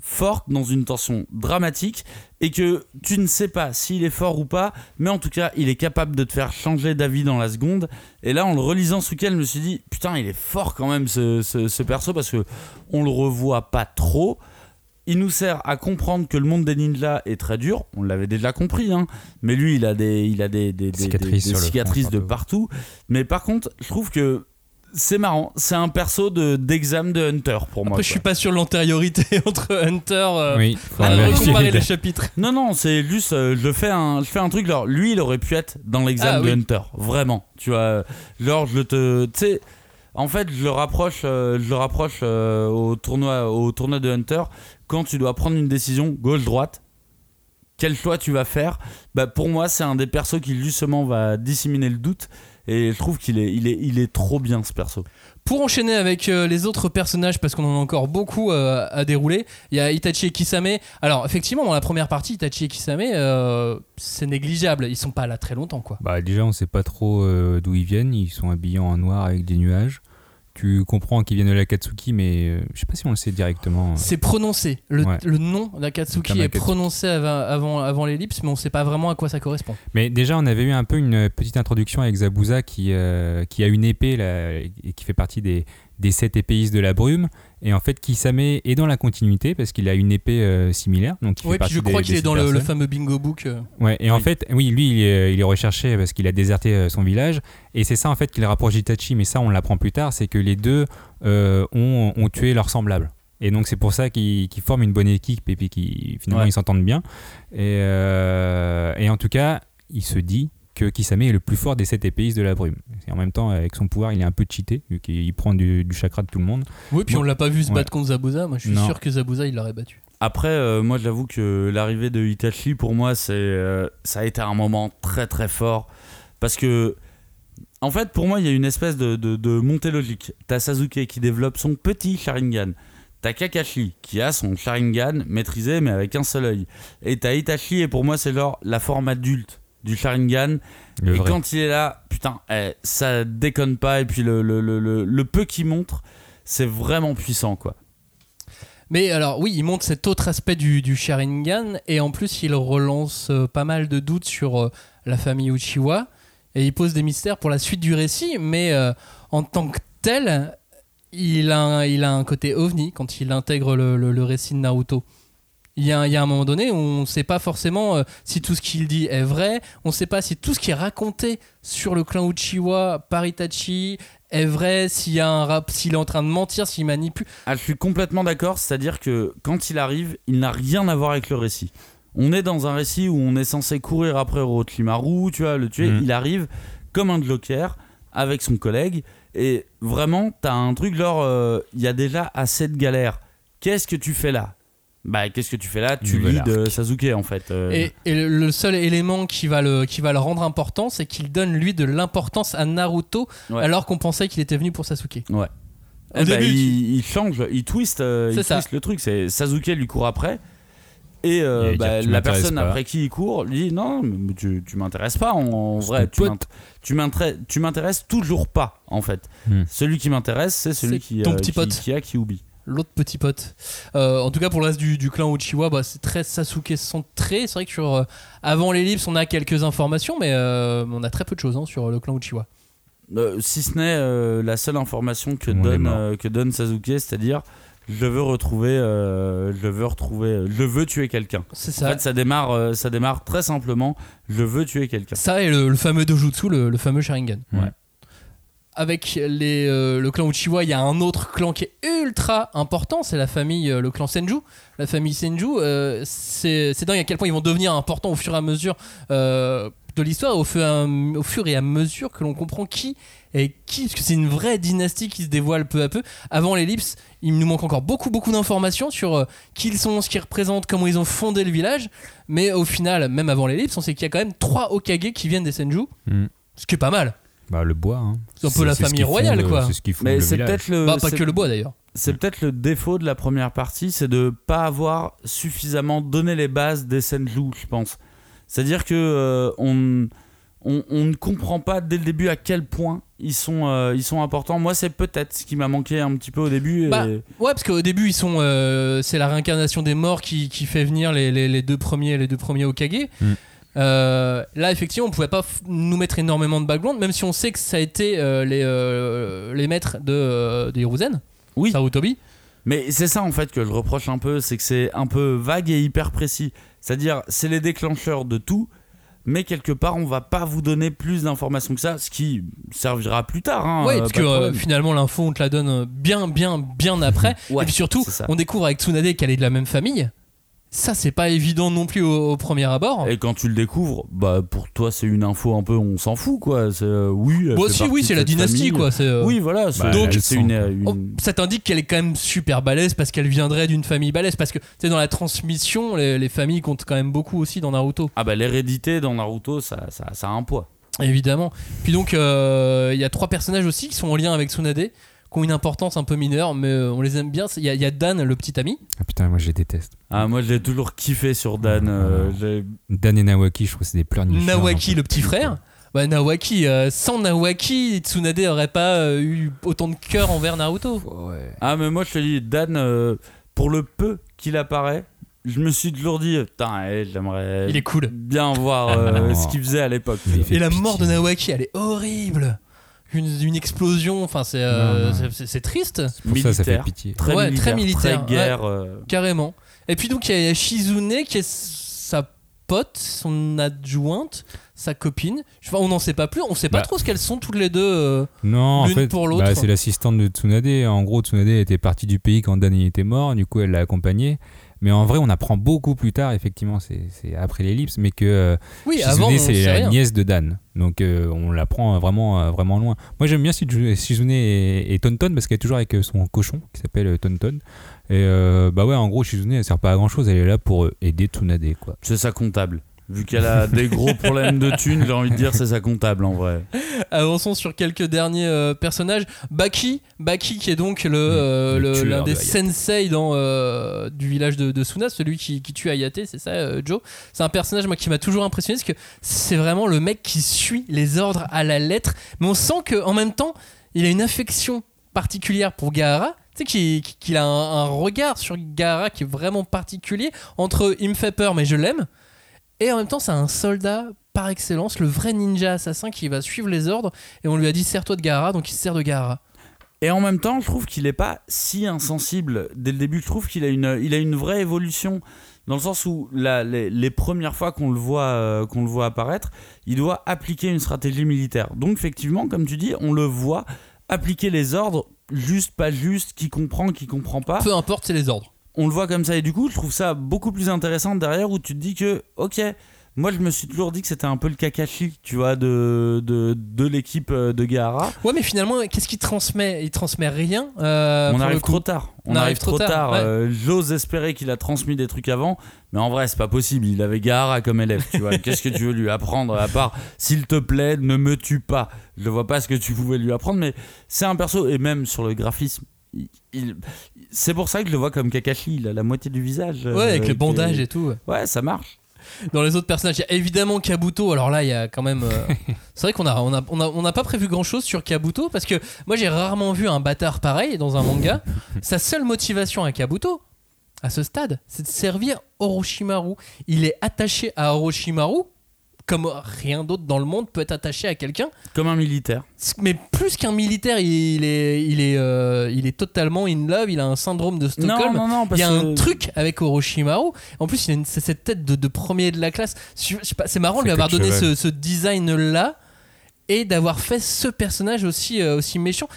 S2: forte, dans une tension dramatique, et que tu ne sais pas s'il est fort ou pas, mais en tout cas, il est capable de te faire changer d'avis dans la seconde. Et là, en le relisant ce week-end, je me suis dit, putain, il est fort quand même ce, ce- ce perso, parce que on le revoit pas trop. Il nous sert à comprendre que le monde des ninjas est très dur. On l'avait déjà compris, hein. Mais lui, il a des, il a des, des- des-
S3: Cicatrices
S2: des- de
S3: partout.
S2: Mais par contre, je trouve que c'est marrant. C'est un perso de d'examen de Hunter pour moi.
S1: Après, je suis pas sur l'antériorité [laughs] entre Hunter. euh,
S3: Oui,
S1: à comparer
S3: les
S1: chapitres.
S2: Non, non, c'est juste, euh, je fais un, je fais un truc. Genre, lui, il aurait pu être dans l'examen
S1: Ah,
S2: de
S1: oui.
S2: Hunter, vraiment. Tu vois, genre, je te, tu sais, en fait, je le rapproche, euh, je le rapproche euh, au tournoi, au tournoi de Hunter. Quand tu dois prendre une décision gauche-droite, quel choix tu vas faire? Bah, pour moi, c'est un des persos qui justement va disséminer le doute. Et je trouve qu'il est, il est, il est trop bien ce perso.
S1: Pour enchaîner avec euh, les autres personnages, parce qu'on en a encore beaucoup euh, à dérouler, il y a Itachi et Kisame. Alors, effectivement, dans la première partie, Itachi et Kisame, euh, c'est négligeable. Ils sont pas là très longtemps, quoi.
S3: Bah déjà, on sait pas trop euh, d'où ils viennent. Ils sont habillés en noir avec des nuages. Tu comprends qu'ils viennent de l'Akatsuki, mais euh, je sais pas si on le sait directement.
S1: C'est prononcé. Le,
S3: Ouais.
S1: le nom d'Akatsuki est prononcé avant, avant, avant l'ellipse, mais on sait pas vraiment à quoi ça correspond.
S3: Mais déjà, on avait eu un peu une petite introduction avec Zabuza qui, euh, qui a une épée là, et qui fait partie des, des sept épéistes de la brume. Et en fait, Kisame est dans la continuité parce qu'il a une épée euh, similaire. Donc il fait
S1: Oui, puis je crois qu'il est dans le, fameux bingo book. euh.
S3: Ouais, et en
S2: Oui.
S3: fait, oui, lui, il est, il est recherché parce qu'il a déserté euh, son village. Et c'est ça, en fait, qui le rapproche d'Itachi. Mais ça, on l'apprend plus tard. C'est que les deux euh, ont, ont tué leurs semblables. Et donc, c'est pour ça qu'ils forment une bonne équipe et puis qu'ils finalement
S2: Ouais.
S3: ils s'entendent bien. Et, et en tout cas, il se dit que Kisame est le plus fort des sept épéistes de la brume. Et en même temps, avec son pouvoir, il est un peu cheaté, vu qu'il prend du, du chakra de tout le monde.
S1: Oui, puis
S3: Bon.
S1: on l'a pas vu se
S3: Ouais.
S1: battre contre Zabuza. Moi, je suis
S3: Non.
S1: sûr que Zabuza, il l'aurait battu.
S2: Après, euh, moi, j'avoue que l'arrivée de Itachi, pour moi, c'est, euh, ça a été un moment très très fort. Parce que, en fait, pour moi, il y a une espèce de, de, de montée logique. T'as Sasuke qui développe son petit Sharingan. T'as Kakashi qui a son Sharingan maîtrisé, mais avec un seul œil. Et t'as Itachi, et pour moi, c'est genre la forme adulte du Sharingan.
S3: Le
S2: et
S3: vrai.
S2: quand il est là, putain, eh, ça déconne pas. Et puis le, le, le, le, le peu qu'il montre, c'est vraiment puissant, quoi.
S1: Mais alors, oui, il montre cet autre aspect du, du Sharingan, et en plus, il relance euh, pas mal de doutes sur euh, la famille Uchiwa, et il pose des mystères pour la suite du récit, mais euh, en tant que tel, il a, un, il a un côté ovni quand il intègre le, le- le récit de Naruto. Il y, a, un- il y a un moment donné où on ne sait pas forcément euh, si tout ce qu'il dit est vrai, on ne sait pas si tout ce qui est raconté sur le clan Uchiwa par Itachi est vrai, s'il y a un rap, s'il est en train de mentir, s'il manipule.
S2: Ah, je suis complètement d'accord, c'est-à-dire que quand il arrive, il n'a rien à voir avec le récit. On est dans un récit où on est censé courir après Orochimaru, tu vois, le tuer.
S3: Mhm.
S2: Il arrive comme un joker avec son collègue et vraiment, t'as un truc genre, euh, il y a déjà assez de galères. Qu'est-ce que tu fais là? Bah, qu'est-ce que tu fais là? Tu
S3: Nouvel arc.
S2: Sasuke en fait. euh.
S1: Et, et le- seul élément qui va le, qui va le rendre important, c'est qu'il donne lui de l'importance à Naruto,
S2: Ouais.
S1: alors qu'on pensait qu'il était venu pour Sasuke.
S2: Ouais.
S1: Au
S2: Eh ben,
S1: début,
S2: il, il change, il twist, euh,
S1: C'est
S2: il
S1: ça.
S2: twist le truc. C'est Sasuke lui court après. Et euh, bah, la personne
S3: pas.
S2: après qui il court lui dit non, mais tu, tu m'intéresses pas en, vrai. Tu m'intéresses, tu m'intéresses toujours pas en fait.
S3: Hmm.
S2: Celui qui m'intéresse, c'est celui qui,
S1: ton
S2: euh,
S1: petit
S2: qui,
S1: pote.
S2: qui a qui oublie.
S1: L'autre petit pote. Euh, en tout cas, pour le reste du, du clan Uchiwa, bah, c'est très Sasuke centré. C'est vrai que sur, euh, avant l'ellipse, on a quelques informations, mais euh, on a très peu de choses hein, sur le clan Uchiwa.
S2: Euh, si ce n'est euh, la seule information que donne,
S3: mort.
S2: euh, que donne Sasuke, c'est-à-dire je veux retrouver, euh, je veux retrouver, je veux tuer quelqu'un.
S1: C'est
S2: En
S1: ça.
S2: fait, ça démarre, euh, ça démarre très simplement. Je veux tuer quelqu'un.
S1: Ça et le, le fameux dojutsu, le, le fameux Sharingan.
S3: Ouais.
S1: Avec les, euh, le clan Uchiwa, il y a un autre clan qui est ultra important, c'est la famille, euh, le clan Senju. La famille Senju, euh, c'est dingue à quel point ils vont devenir importants au fur et à mesure de l'histoire, au, fur et à- au fur et à mesure que l'on comprend qui est qui, parce que c'est une vraie dynastie qui se dévoile peu à peu. Avant l'ellipse, il nous manque encore beaucoup beaucoup d'informations sur qui ils sont, ce qu'ils représentent, comment ils ont fondé le village. Mais au final, même avant l'ellipse, on sait qu'il y a quand même trois Okage qui viennent des Senju.
S3: Mm.
S1: Ce qui est pas mal.
S3: Bah, le bois. Hein.
S1: C'est un peu la famille royale,
S3: le-
S1: quoi.
S3: C'est ce qu'ils font
S2: Mais c'est peut-être le,
S1: bah, pas que le bois d'ailleurs.
S2: C'est peut-être le défaut de la première partie, c'est de pas avoir suffisamment donné les bases des Senju, je pense. C'est-à-dire que euh, on, on, on ne comprend pas dès le début à quel point ils sont, euh, ils sont importants. Moi, c'est peut-être ce qui m'a manqué un petit peu au début. et-
S1: Bah, Ouais, parce qu'au début, ils sont, euh, c'est la réincarnation des morts qui, qui fait venir les, les- les deux premiers, les deux premiers Okage.
S3: Mm.
S1: Euh, là, effectivement, on pouvait pas nous mettre énormément de background, même si on sait que ça a été euh, les, euh, les maîtres de, de Hiruzen,
S2: oui,
S1: Sarutobi.
S2: mais c'est ça en fait que je reproche un peu, c'est que c'est un peu vague et hyper précis. C'est-à-dire, c'est les déclencheurs de tout. Mais quelque part, on va pas vous donner plus d'informations que ça, ce qui servira plus tard. Hein,
S1: ouais, parce que euh, finalement, l'info, on te la donne bien, bien, bien après.
S2: Ouais,
S1: Et puis surtout, on découvre avec Tsunade qu'elle est de la même famille. Ça, c'est pas évident non plus au, au premier abord.
S2: Et quand tu le découvres, bah pour toi c'est une info un peu, on s'en fout quoi. C'est euh, oui. elle
S1: Bon,
S2: fait
S1: si,
S2: partie
S1: oui, c'est la dynastie,
S2: famille.
S1: quoi. euh,
S2: Oui, voilà. c'est-
S3: Bah,
S2: donc c'est une, une-
S1: Oh, ça t'indique qu'elle est quand même super balèze parce qu'elle viendrait d'une famille balèze. Parce que tu sais, dans la transmission, les, les familles comptent quand même beaucoup aussi dans Naruto,
S2: ah bah l'hérédité dans Naruto, ça, ça, ça a un poids.
S1: évidemment. Puis donc, euh, il y a trois personnages aussi qui sont en lien avec Tsunade, qui ont une importance un peu mineure, mais euh, on les aime bien. Il y, a- il y a Dan, le petit ami.
S3: Ah putain, moi je les déteste.
S2: Ah moi j'ai toujours kiffé sur Dan. euh,
S3: Dan et Nawaki, je trouve que c'est des pleurnicheurs.
S1: Nawaki, le petit frère. Bah, Nawaki, euh, sans Nawaki, Tsunade aurait pas euh, eu autant de cœur envers Naruto.
S3: Ouais.
S2: Ah mais moi je te dis Dan, euh, pour le peu qu'il apparaît, je me suis toujours dit putain, eh, j'aimerais
S1: Il est cool.
S2: bien voir [laughs] ce qu'il faisait à l'époque.
S1: Et la
S3: pitié.
S1: mort de Nawaki, elle est horrible. Une, une explosion, enfin, c'est euh, c'est- triste.
S3: Pour ça, ça fait
S2: Militaire.
S3: pitié.
S2: Très
S1: Ouais,
S2: militaire,
S1: très militaire,
S2: très guerre. euh,
S1: Carrément. Et puis donc il y a Shizune qui est sa pote, son adjointe, sa copine. Enfin, on n'en sait pas plus. On sait pas
S3: Bah.
S1: trop ce qu'elles sont toutes les deux. euh.
S3: Non, en
S1: L'une
S3: fait,
S1: pour l'autre.
S3: bah, c'est l'assistante de Tsunade. En gros, Tsunade était partie du pays quand Dan était mort, du coup, elle l'a accompagné. Mais en vrai, on apprend beaucoup plus tard, effectivement, c'est c'est après l'ellipse, mais que euh,
S1: Oui,
S3: Shizune, c'est la
S1: rien.
S3: nièce de Dan. Donc, euh, on l'apprend vraiment, euh, vraiment loin. Moi, j'aime bien Shizune et, et Tonton parce qu'elle est toujours avec son cochon qui s'appelle Tonton. Et euh, bah ouais, en gros, Shizune, elle sert pas à grand chose, elle est là pour aider Tsunade, quoi.
S2: C'est sa comptable. Vu qu'elle a des gros [laughs] problèmes de thunes, j'ai envie de dire c'est sa comptable en vrai.
S1: Avançons sur quelques derniers euh, personnages. Baki, Baki qui est donc le, euh,
S3: le
S1: le- l'un
S3: de
S1: des sensei dans, euh, du village de, de Suna, celui qui, qui tue Hayate, c'est ça, euh, Joe. C'est un personnage moi qui m'a toujours impressionné parce que c'est vraiment le mec qui suit les ordres à la lettre, mais on sent que en même temps il a une affection particulière pour Gaara. Tu sais qu'il qu'il a un, un regard sur Gaara qui est vraiment particulier entre il me fait peur mais je l'aime et en même temps c'est un soldat par excellence, le vrai ninja assassin qui va suivre les ordres et on lui a dit sers-toi de Gaara donc il se sert de Gaara.
S2: Et en même temps, je trouve qu'il est pas si insensible dès le début. Je trouve qu'il a une, il a une vraie évolution dans le sens où la- les, les premières fois qu'on le voit, euh, qu'on le voit apparaître, il doit appliquer une stratégie militaire. Donc effectivement, comme tu dis, on le voit appliquer les ordres, juste, pas juste, qui comprend, qui comprend pas.
S1: Peu importe c'est les ordres.
S2: On le voit comme ça. Et du coup je trouve ça beaucoup plus intéressant derrière où tu te dis que ok moi je me suis toujours dit que c'était un peu le Kakashi tu vois de, de, de l'équipe euh, de Gaara.
S1: Ouais mais finalement qu'est-ce qu'il transmet? Il transmet rien. euh,
S2: on arrive trop tard. On, arrive, trop tard,
S1: ouais.
S2: Euh, j'ose espérer qu'il a transmis des trucs avant mais en vrai c'est pas possible. Il avait Gaara comme élève tu vois. [laughs] Qu'est-ce que tu veux lui apprendre à part s'il te plaît ne me tue pas. Je vois pas ce que tu pouvais lui apprendre mais c'est un perso et même sur le graphisme il- c'est pour ça que je le vois comme Kakashi il a la moitié du visage
S1: Ouais avec
S2: euh,
S1: les
S2: qui
S1: bandages
S2: est-
S1: et tout.
S2: ouais ça marche
S1: Dans les autres personnages, il y a évidemment Kabuto. Alors là, il y a quand même. euh, [laughs] c'est vrai qu'on a, on a, on a, on n'a pas prévu grand chose sur Kabuto parce que moi j'ai rarement vu un bâtard pareil dans un manga. [laughs] Sa seule motivation à Kabuto, à ce stade, c'est de servir Orochimaru. Il est attaché à Orochimaru comme rien d'autre dans le monde peut être attaché à quelqu'un.
S2: Comme un militaire.
S1: Mais plus qu'un militaire, il est, il est, euh, il est totalement in love. Il a un syndrome de Stockholm.
S2: Non, non, non,
S1: il y a un
S2: que-
S1: truc avec Orochimaru. En plus, il a une- cette tête de, de premier de la classe. C'est marrant de lui avoir donné ce design là et d'avoir fait ce personnage aussi, euh, aussi méchant.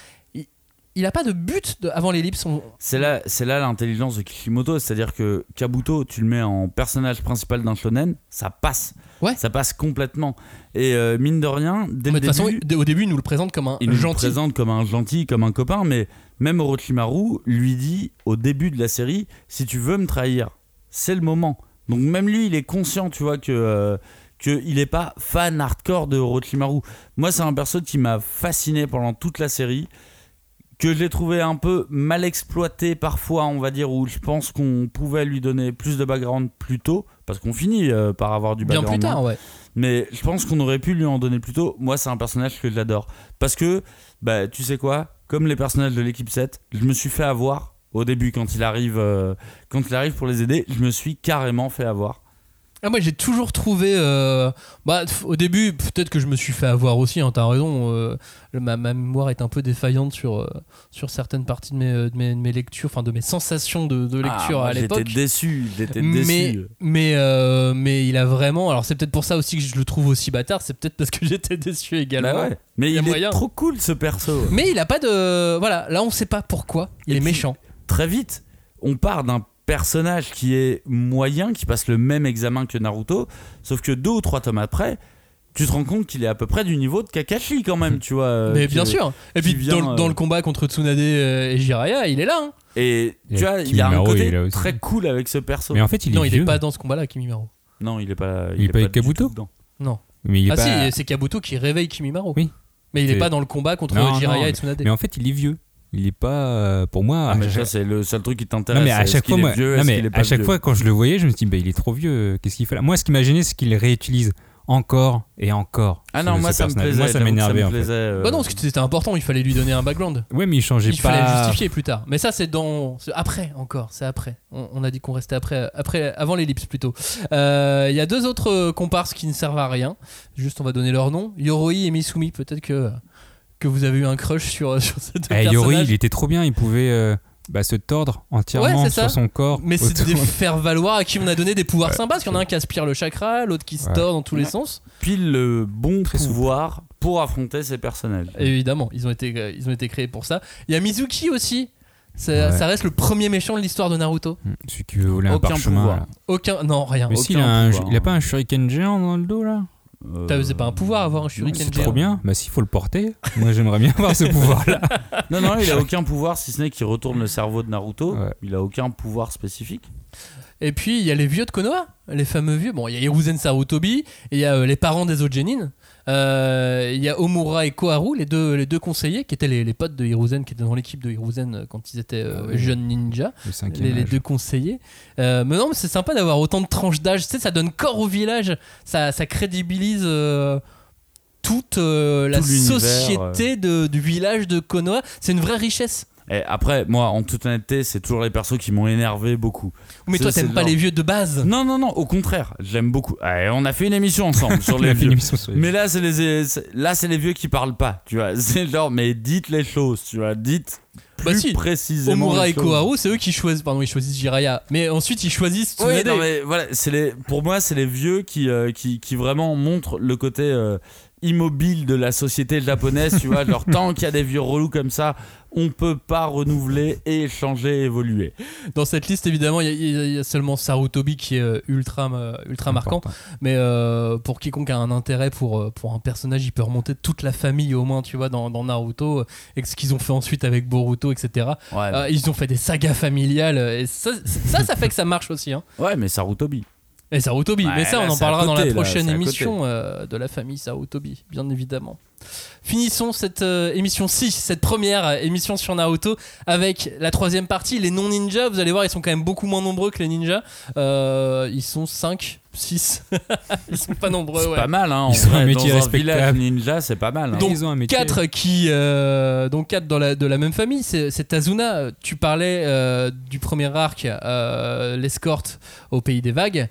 S1: Il, il a pas de but de- avant l'ellipse. On...
S2: C'est là, c'est là l'intelligence de Kishimoto, c'est-à-dire que Kabuto, tu le mets en personnage principal d'un shonen, ça passe.
S1: Ouais.
S2: Ça passe complètement. Et euh, mine de rien, dès
S1: Mais
S2: le
S1: de façon,
S2: début,
S1: il- au début, il nous le présente comme un
S2: il nous le
S1: gentil.
S2: présente comme un gentil, comme un copain, mais même Orochimaru lui dit au début de la série, si tu veux me trahir, c'est le moment. Donc même lui, il est conscient, tu vois, que euh, qu'il n'est pas fan hardcore de Orochimaru. Moi, c'est un perso qui m'a fasciné pendant toute la série, que je l'ai trouvé un peu mal exploité parfois, on va dire, où je pense qu'on pouvait lui donner plus de background plus tôt, parce qu'on finit euh, par avoir du
S1: Bien
S2: background.
S1: plus
S2: hein.
S1: tard, ouais.
S2: Mais je pense qu'on aurait pu lui en donner plus tôt. Moi, c'est un personnage que j'adore. Parce que, bah, tu sais quoi Comme les personnages de l'équipe 7, je me suis fait avoir au début quand il arrive, euh, quand il arrive pour les aider. Je me suis carrément fait avoir.
S1: Ah, moi j'ai toujours trouvé. euh, bah, pff, au début, peut-être que je me suis fait avoir aussi, hein, t'as raison. euh, le- ma, ma mémoire est un peu défaillante sur, euh, sur certaines parties de mes, de mes, de mes lectures, enfin de mes sensations de, de lecture
S2: Ah, moi,
S1: à l'époque.
S2: J'étais déçu. J'étais
S1: Mais,
S2: déçu.
S1: mais, euh, mais il a vraiment. Alors c'est peut-être pour ça aussi que je le trouve aussi bâtard, c'est peut-être parce que [laughs] j'étais déçu également.
S2: Bah ouais. Mais
S1: Il y
S2: il,
S1: a
S2: est
S1: moyen.
S2: trop cool ce perso.
S1: Mais il a pas de. Voilà, là on sait pas pourquoi. Il
S2: Et
S1: est
S2: puis-
S1: méchant.
S2: Très vite, on part d'un personnage qui est moyen, qui passe le même examen que Naruto, sauf que deux ou trois tomes après, tu te rends compte qu'il est à peu près du niveau de Kakashi quand même, tu vois. euh,
S1: mais bien sûr. Et puis
S2: vient,
S1: dans, le- dans
S2: euh,
S1: le combat contre Tsunade euh, et Jiraiya, il est là. hein.
S2: Et
S3: Et
S2: tu vois, il y a un
S3: il
S2: côté très cool avec ce perso.
S3: Mais en fait, il
S1: non,
S3: est
S1: il
S3: vieux.
S1: est pas dans ce combat-là, Kimimaro.
S2: Non, il est pas.
S3: Il est pas avec Kabuto
S2: dedans.
S1: Non.
S3: Mais il est
S1: ah
S3: pas...
S1: si, c'est Kabuto qui réveille Kimimaro.
S3: Oui.
S1: Mais il est pas dans le combat contre
S3: Non,
S1: Jiraiya
S3: non,
S1: et Tsunade.
S3: Mais en fait, il est vieux. Il est pas euh, pour moi.
S2: Ah, mais ça, c'est le seul truc qui t'intéresse.
S3: non mais à chaque fois,
S2: est
S3: moi,
S2: vieux,
S3: non, mais à chaque
S2: vieux
S3: fois quand je le voyais, je me dis bah il est trop vieux. Qu'est-ce qu'il fait là? Moi, ce qui m'a gêné, c'est qu'il réutilise encore et encore.
S2: Ah non, moi ça me plaisait.
S3: Moi, ça m'énervait
S2: euh,
S1: Bah non, parce que c'était important, il fallait lui donner un background.
S3: Ouais, mais il changeait
S1: Il
S3: pas.
S1: fallait le justifier plus tard. Mais ça, c'est dans. après encore, c'est après. On, on a dit qu'on restait après, après avant l'ellipse plutôt. Euh, Il y a deux autres euh, comparses qui ne servent à rien. Juste, on va donner leur nom Yoroi et Misumi. Peut-être que, que vous avez eu un crush sur, [laughs] sur ces deux
S3: Eh,
S1: personnages.
S3: Yori, il était trop bien. Il pouvait euh, bah, se tordre entièrement
S1: Ouais, c'est ça.
S3: sur son corps.
S1: Mais c'est des faire valoir à qui on a donné des pouvoirs
S3: Ouais,
S1: sympas. Parce qu'il y en a un qui aspire le chakra, l'autre qui se
S3: Ouais.
S1: tord dans tous les sens.
S2: Pile le bon
S3: Très souple.
S2: pouvoir pour affronter ces personnages.
S1: Évidemment, ils ont été, euh, ils ont été créés pour ça. Il y a Mizuki aussi. Ça,
S3: Ouais.
S1: ça reste le premier méchant de l'histoire de Naruto.
S3: Celui qui veut voler un
S2: Aucun
S3: parchemin.
S2: pouvoir.
S1: Aucun. Non, rien.
S3: Mais
S2: Aucun
S3: s'il a, un,
S2: pouvoir.
S3: il a pas un shuriken géant dans le dos là?
S2: Euh,
S1: T'as- C'est pas un pouvoir avoir un shuriken
S3: C'est trop bien. Bah s'il faut le porter. Moi j'aimerais bien avoir ce pouvoir là. [laughs]
S2: Non, non, il a aucun pouvoir si ce n'est qu'il retourne le cerveau de Naruto.
S3: Ouais.
S2: Il a aucun pouvoir spécifique.
S1: Et puis il y a les vieux de Konoha, les fameux vieux. Bon, il y a Hiruzen Sarutobi, et il y a euh, les parents des autres Genin. Euh, Il y a Omura et Koharu, les deux, les deux conseillers, qui étaient les, les potes de Hiruzen, qui étaient dans l'équipe de Hiruzen euh, quand ils étaient euh,
S3: Ah
S1: jeunes ninjas.
S3: Le
S1: Les, les deux conseillers. Mais non, mais c'est sympa d'avoir autant de tranches d'âge. Tu sais, ça donne corps au village. Ça, ça crédibilise toute euh, la société de- du village de Konoha. C'est une vraie richesse.
S2: Et après, moi, en toute honnêteté, c'est toujours les persos qui m'ont énervé beaucoup.
S1: Mais toi, t'aimes pas les vieux de base.
S2: Non, non, non, au contraire, j'aime beaucoup. On a fait une émission ensemble sur [laughs] les vieux.
S3: émission sur les
S2: Mais là, c'est les, c'est- là, c'est les vieux qui parlent pas, tu vois. [laughs] C'est genre, mais dites les choses, tu vois. Dites plus
S1: Bah si.
S2: précisément.
S1: Omura et. Koharu, c'est eux qui choisissent. Pardon, ils choisissent Jiraiya. Mais ensuite, ils choisissent
S2: Oui, non, mais voilà, c'est les, pour moi, c'est les vieux qui, euh, qui, qui vraiment montrent le côté euh, immobile de la société japonaise, tu vois. Genre, [laughs] tant qu'il y a des vieux relous comme ça, on peut pas renouveler et changer, évoluer.
S1: Dans cette liste, évidemment, il y, a- y y seulement Sarutobi qui est euh, ultra, euh, ultra marquant. Mais euh, pour quiconque a un intérêt pour, pour un personnage, il peut remonter toute la famille au moins, tu vois, dans, dans Naruto, et ce qu'ils ont fait ensuite avec Boruto, etc.
S2: Ouais,
S1: Euh, ils ont fait des sagas familiales, et ça, ça, ça fait que ça marche aussi. Hein.
S2: ouais mais Sarutobi.
S1: Et Sarutobi,
S2: Ouais,
S1: mais ça,
S2: là,
S1: on en parlera dans la prochaine émission euh, de la famille Sarutobi, bien évidemment. Finissons cette euh, émission 6, cette première euh, émission sur Naruto, avec la troisième partie, les non-ninjas. Vous allez voir, ils sont quand même beaucoup moins nombreux que les ninjas. Euh, ils sont 5, 6. [laughs] ils sont pas nombreux,
S2: C'est
S1: ouais.
S2: pas mal, hein. En
S3: Ils sont
S2: vrai,
S3: un métier respectable.
S2: ninja, c'est pas mal. hein.
S1: Donc,
S3: Ils ont un métier.
S1: 4 qui donc quatre dans la, de la même famille c'est c'est Tazuna tu parlais euh, du premier arc euh, l'escorte au pays des vagues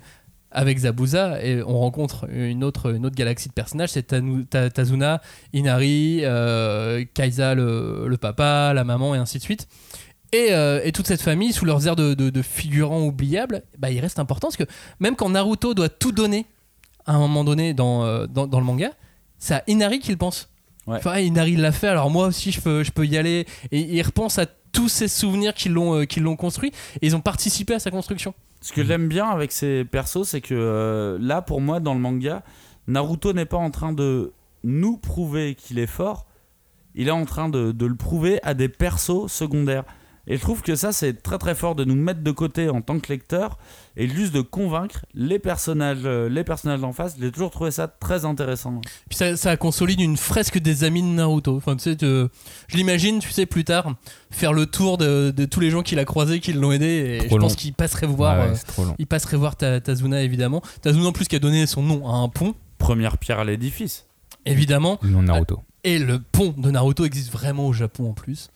S1: avec Zabuza et on rencontre une autre, une autre galaxie de personnages, c'est Tazuna, Inari, euh, Kaisa le, le papa, la maman et ainsi de suite. Et, euh, et toute cette famille, sous leurs airs de, de- de figurants oubliables, bah, il reste important parce que même quand Naruto doit tout donner à un moment donné dans, euh, dans, dans le manga, c'est à Inari qu'il pense.
S2: Ouais.
S1: Enfin, Inari l'a fait, alors moi aussi je peux, je peux y aller. Et il repense à tous ces souvenirs qui l'ont euh, qui l'ont construit et ils ont participé à sa construction.
S2: Ce que j'aime bien avec ces persos, c'est que euh, là, pour moi, dans le manga, Naruto n'est pas en train de nous prouver qu'il est fort, il est en train de, le prouver à des persos secondaires. Et je trouve que ça, c'est très très fort de nous mettre de côté en tant que lecteur et juste de convaincre les personnages, euh, les personnages d'en face. J'ai toujours trouvé ça très intéressant.
S1: Puis ça, ça consolide une fresque des amis de Naruto. Enfin, tu sais, je l'imagine, tu sais, plus tard, faire le tour de, de tous les gens qu'il a croisés, qui l'ont aidé. Et
S3: Trop
S1: je pense qu'il passerait voir.
S3: Ouais,
S1: euh,
S3: c'est trop long.
S1: il passerait voir Ta- Tazuna, évidemment. Tazuna, en plus, qui a donné son nom à un pont,
S2: Première pierre à l'édifice.
S1: évidemment.
S3: Le nom de Naruto.
S1: Et le pont de Naruto existe vraiment au Japon, en plus.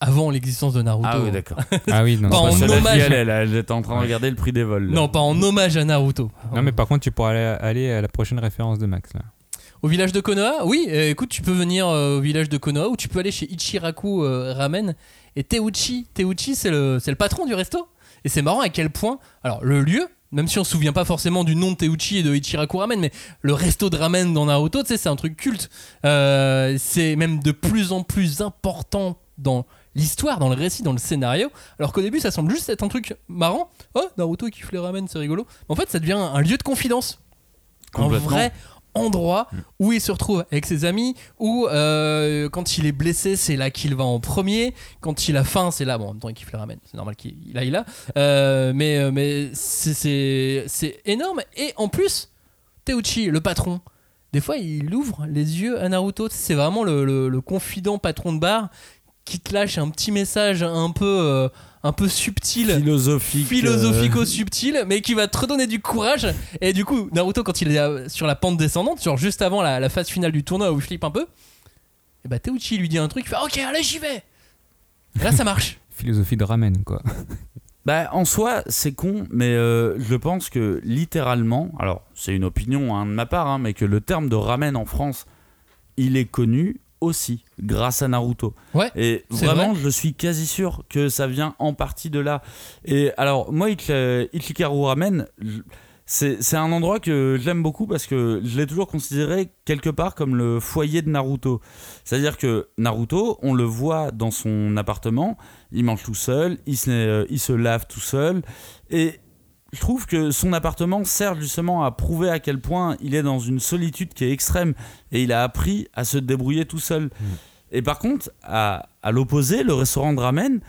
S1: Avant l'existence de Naruto.
S2: Ah oui, d'accord. [laughs]
S3: ah oui, non,
S1: Pas
S3: c'est
S1: en hommage.
S2: elle, elle, elle était en train de regarder le prix des vols. là.
S1: Non, pas en hommage à Naruto.
S3: Non, mais par contre, tu pourras aller, aller à la prochaine référence de Max là.
S1: Au village de Konoha, oui, euh, écoute, tu peux venir euh, au village de Konoha ou tu peux aller chez Ichiraku euh, Ramen et Teuchi. Teuchi, c'est le, c'est le patron du resto. Et c'est marrant à quel point, alors le lieu, même si on se souvient pas forcément du nom de Teuchi et de Ichiraku Ramen, mais le resto de ramen dans Naruto, tu sais, c'est un truc culte. Euh, c'est même de plus en plus important dans l'histoire, dans le récit, dans le scénario. Alors qu'au début, ça semble juste être un truc marrant. Oh, Naruto kiffe les ramen, c'est rigolo. Mais en fait, ça devient un lieu de confidence. Un vrai endroit où il se retrouve avec ses amis, où euh, quand il est blessé, c'est là qu'il va en premier, quand il a faim, c'est là, bon, en même temps, il kiffe les ramen, c'est normal qu'il il aille là, Euh, mais, euh, mais c'est- énorme, et en plus, Teuchi, le patron, des fois, il ouvre les yeux à Naruto, c'est vraiment le, le- le confident patron de bar qui te lâche un petit message un peu, euh, un peu subtil
S2: Philosophique. euh,
S1: philosophico-subtil, mais qui va te redonner du courage. Et du coup, Naruto, quand il est euh, sur la pente descendante, genre juste avant la, la phase finale du tournoi où il flippe un peu, et bah Teuchi lui dit un truc, il fait Ok, allez, j'y vais Et là, ça marche. [laughs]
S3: Philosophie de ramen quoi. [laughs]
S2: Bah, en soi, c'est con, mais euh, je pense que littéralement, alors c'est une opinion hein, de ma part, hein, mais que le terme de ramen en France, il est connu aussi grâce à Naruto.
S1: Ouais,
S2: Et vraiment,
S1: vrai.
S2: je suis quasi sûr que ça vient en partie de là. Et alors, moi, Ichi- Ichikaru Ramen, c'est un endroit que j'aime beaucoup parce que je l'ai toujours considéré quelque part comme le foyer de Naruto. C'est-à-dire que Naruto, on le voit dans son appartement, il mange tout seul, il se, euh, il se lave tout seul. Et je trouve que son appartement sert justement à prouver à quel point il est dans une solitude qui est extrême et il a appris à se débrouiller tout seul. Et par contre, à, à l'opposé, le restaurant de ramen,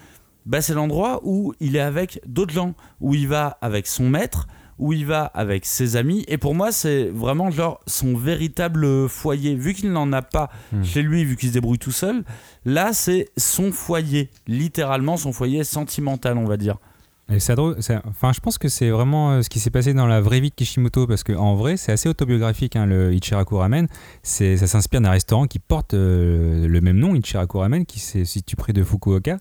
S2: bah, c'est l'endroit où il est avec d'autres gens, où il va avec son maître, où il va avec ses amis. Et pour moi, c'est vraiment genre son véritable foyer. Vu qu'il n'en a pas
S3: Hmm.
S2: chez lui, vu qu'il se débrouille tout seul, là, c'est son foyer, littéralement son foyer sentimental, on va dire.
S3: C'est- enfin, je pense que c'est vraiment euh, ce qui s'est passé dans la vraie vie de Kishimoto, parce qu'en vrai, c'est assez autobiographique, hein, le Ichiraku Ramen. Ça s'inspire d'un restaurant qui porte euh, le même nom, Ichiraku Ramen, qui se situe près de Fukuoka.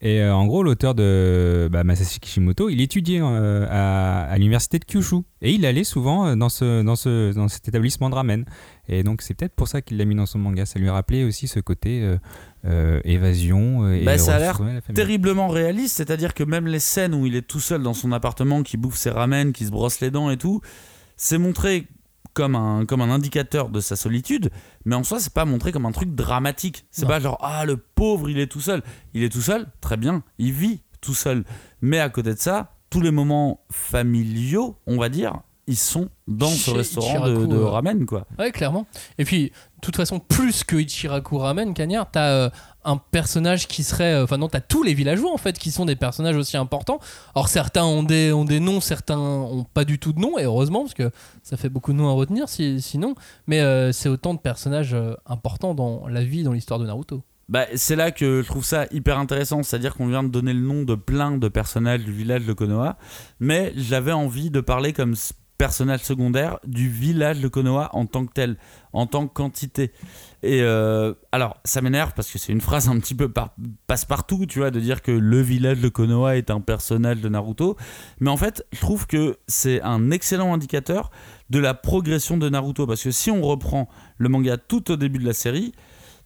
S3: Et euh, en gros, l'auteur de bah, Masashi Kishimoto, il étudiait à, l'université de Kyushu. Et il allait souvent dans, ce, dans cet établissement de ramen. Et donc, c'est peut-être pour ça qu'il l'a mis dans son manga. Ça lui rappelait aussi ce côté euh, euh, évasion. Et
S2: Bah, ça a l'air terriblement réaliste, c'est-à-dire que même les scènes où il est tout seul dans son appartement, qui bouffe ses ramen, qui se brosse les dents et tout, c'est montré comme un, comme un indicateur de sa solitude, mais en soi, c'est pas montré comme un truc dramatique. C'est pas genre, ah, le pauvre, il est tout seul. Il est tout seul, très bien, il vit tout seul. Mais à côté de ça, tous les moments familiaux, on va dire, ils sont dans ce restaurant de,
S1: euh,
S2: ramen, quoi.
S1: Ouais, clairement. Et puis, de toute façon, plus que Ichiraku Ramen, Cagnard, t'as euh, un personnage qui serait. euh, Enfin, non, t'as tous les villageois en fait qui sont des personnages aussi importants. Or, certains ont des, ont des noms, certains ont pas du tout de nom, et heureusement, parce que ça fait beaucoup de noms à retenir si- sinon. Mais euh, c'est autant de personnages euh, importants dans la vie, dans l'histoire de Naruto.
S2: Bah, c'est là que je trouve ça hyper intéressant, c'est-à-dire qu'on vient de donner le nom de plein de personnages du village de Konoha, mais j'avais envie de parler comme personnage secondaire du village de Konoha en tant que tel, en tant que quantité. Et euh, alors, ça m'énerve parce que c'est une phrase un petit peu par- passe-partout, tu vois, de dire que le village de Konoha est un personnage de Naruto. Mais en fait, je trouve que c'est un excellent indicateur de la progression de Naruto. Parce que si on reprend le manga tout au début de la série,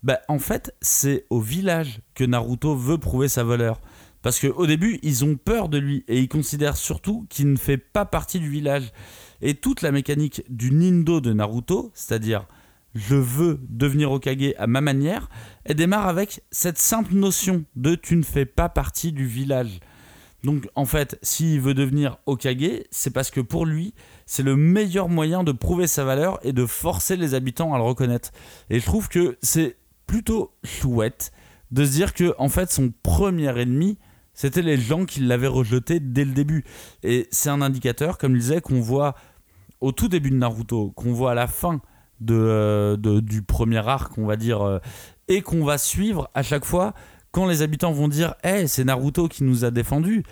S2: bah, en fait, c'est au village que Naruto veut prouver sa valeur. Parce qu'au début, ils ont peur de lui et ils considèrent surtout qu'il ne fait pas partie du village. Et toute la mécanique du Nindo de Naruto, c'est-à-dire je veux devenir Okage à ma manière, elle démarre avec cette simple notion de tu ne fais pas partie du village. Donc en fait, s'il veut devenir Okage, c'est parce que pour lui, c'est le meilleur moyen de prouver sa valeur et de forcer les habitants à le reconnaître. Et je trouve que c'est plutôt chouette de se dire que en fait son premier ennemi c'était les gens qui l'avaient rejeté dès le début. Et c'est un indicateur comme je disais qu'on voit au tout début de Naruto qu'on voit à la fin euh, du premier arc on va dire euh, et qu'on va suivre à chaque fois quand les habitants vont dire hey, c'est Naruto qui nous a défendus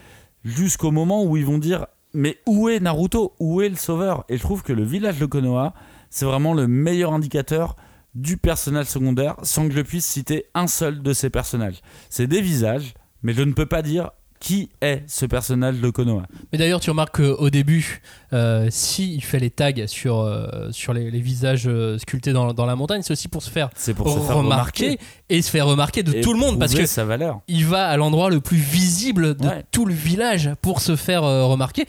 S2: jusqu'au moment où ils vont dire mais où est Naruto? Où est le sauveur? Et je trouve que le village de Konoha c'est vraiment le meilleur indicateur du personnage secondaire sans que je puisse citer un seul de ces personnages. C'est des visages, mais je ne peux pas dire qui est ce personnage de Konoha.
S1: Mais d'ailleurs, tu remarques qu'au début, euh, si il fait les tags sur, euh, sur les, les visages euh, sculptés dans, dans la montagne, c'est aussi pour se faire
S2: C'est pour se faire
S1: remarquer
S2: remarquer
S1: et se faire remarquer de tout le monde parce que
S2: sa valeur.
S1: il va à l'endroit le plus visible de
S2: Ouais.
S1: tout le village pour se faire euh, remarquer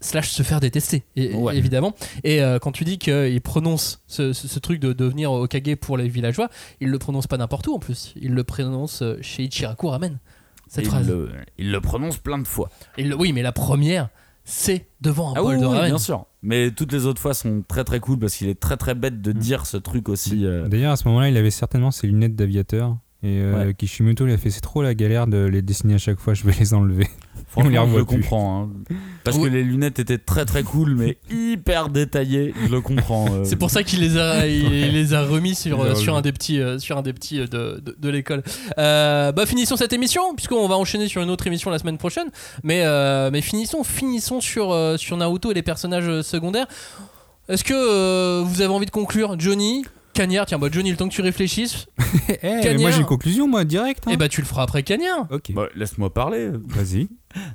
S1: slash se faire détester
S2: Ouais.
S1: évidemment et euh, quand tu dis qu'il prononce ce, ce- ce truc de devenir Okage pour les villageois il le prononce pas n'importe où en plus il le prononce chez Ichiraku Ramen cette
S2: Et
S1: phrase
S2: il, le, il le prononce plein de fois.
S1: Il le- oui mais la première c'est devant un
S2: Ah
S1: bol
S2: oui,
S1: de
S2: oui,
S1: ramen
S2: bien sûr. Mais toutes les autres fois sont très très cool parce qu'il est très très bête de dire ce truc aussi. euh,
S3: D'ailleurs, à ce moment-là, il avait certainement ses lunettes d'aviateur. Et euh,
S2: Ouais.
S3: Kishimoto lui a fait c'est trop la galère de les dessiner à chaque fois, je vais les enlever. [laughs] On les
S2: Franchement, je
S3: revoit
S2: le comprends. hein. Parce
S1: Oui.
S2: que les lunettes étaient très très cool, mais [laughs] hyper détaillées. Je le comprends. euh.
S1: C'est pour ça qu'il les a, il, il les a remis sur,
S3: Il
S1: euh, un des petits, euh, sur un des petits euh, de, de, de l'école. Euh, bah finissons cette émission puisqu'on va enchaîner sur une autre émission la semaine prochaine. Mais euh, mais finissons, finissons sur euh, sur Naruto et les personnages secondaires. Est-ce que euh, vous avez envie de conclure, Johnny? Cagnard, tiens, bah Johnny, le temps que tu réfléchisses, [laughs]
S3: Eh,
S1: Cagnard.
S3: moi j'ai une conclusion, moi, direct. hein.
S1: et bah tu le feras après Cagnard.
S3: Ok,
S2: Bah, Laisse-moi parler.
S3: vas-y.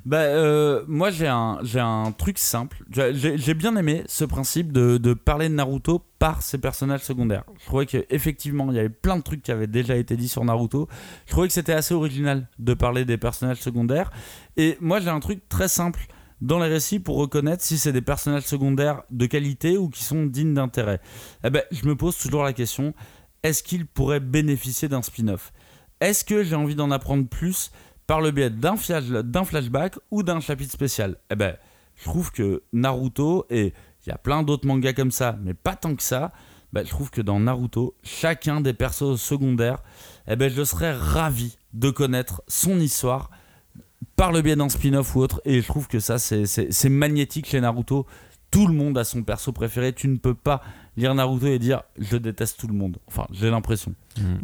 S2: Bah, euh, moi j'ai un, j'ai un truc simple. J'ai- J'ai j'ai bien aimé ce principe de, de parler de Naruto par ses personnages secondaires. Je trouvais qu'effectivement il y avait plein de trucs qui avaient déjà été dit sur Naruto. Je trouvais que c'était assez original de parler des personnages secondaires. Et moi j'ai un truc très simple dans les récits pour reconnaître si c'est des personnages secondaires de qualité ou qui sont dignes d'intérêt. Eh ben, je me pose toujours la question est-ce qu'ils pourraient bénéficier d'un spin-off? Est-ce que j'ai envie d'en apprendre plus par le biais d'un flash- d'un flashback ou d'un chapitre spécial? Eh ben, je trouve que Naruto, et il y a plein d'autres mangas comme ça, mais pas tant que ça, ben, je trouve que dans Naruto, chacun des persos secondaires, eh ben, je serais ravi de connaître son histoire par le biais d'un spin-off ou autre, et je trouve que ça, c'est- magnétique chez Naruto. Tout le monde a son perso préféré. Tu ne peux pas lire Naruto et dire je déteste tout le monde. Enfin, j'ai l'impression.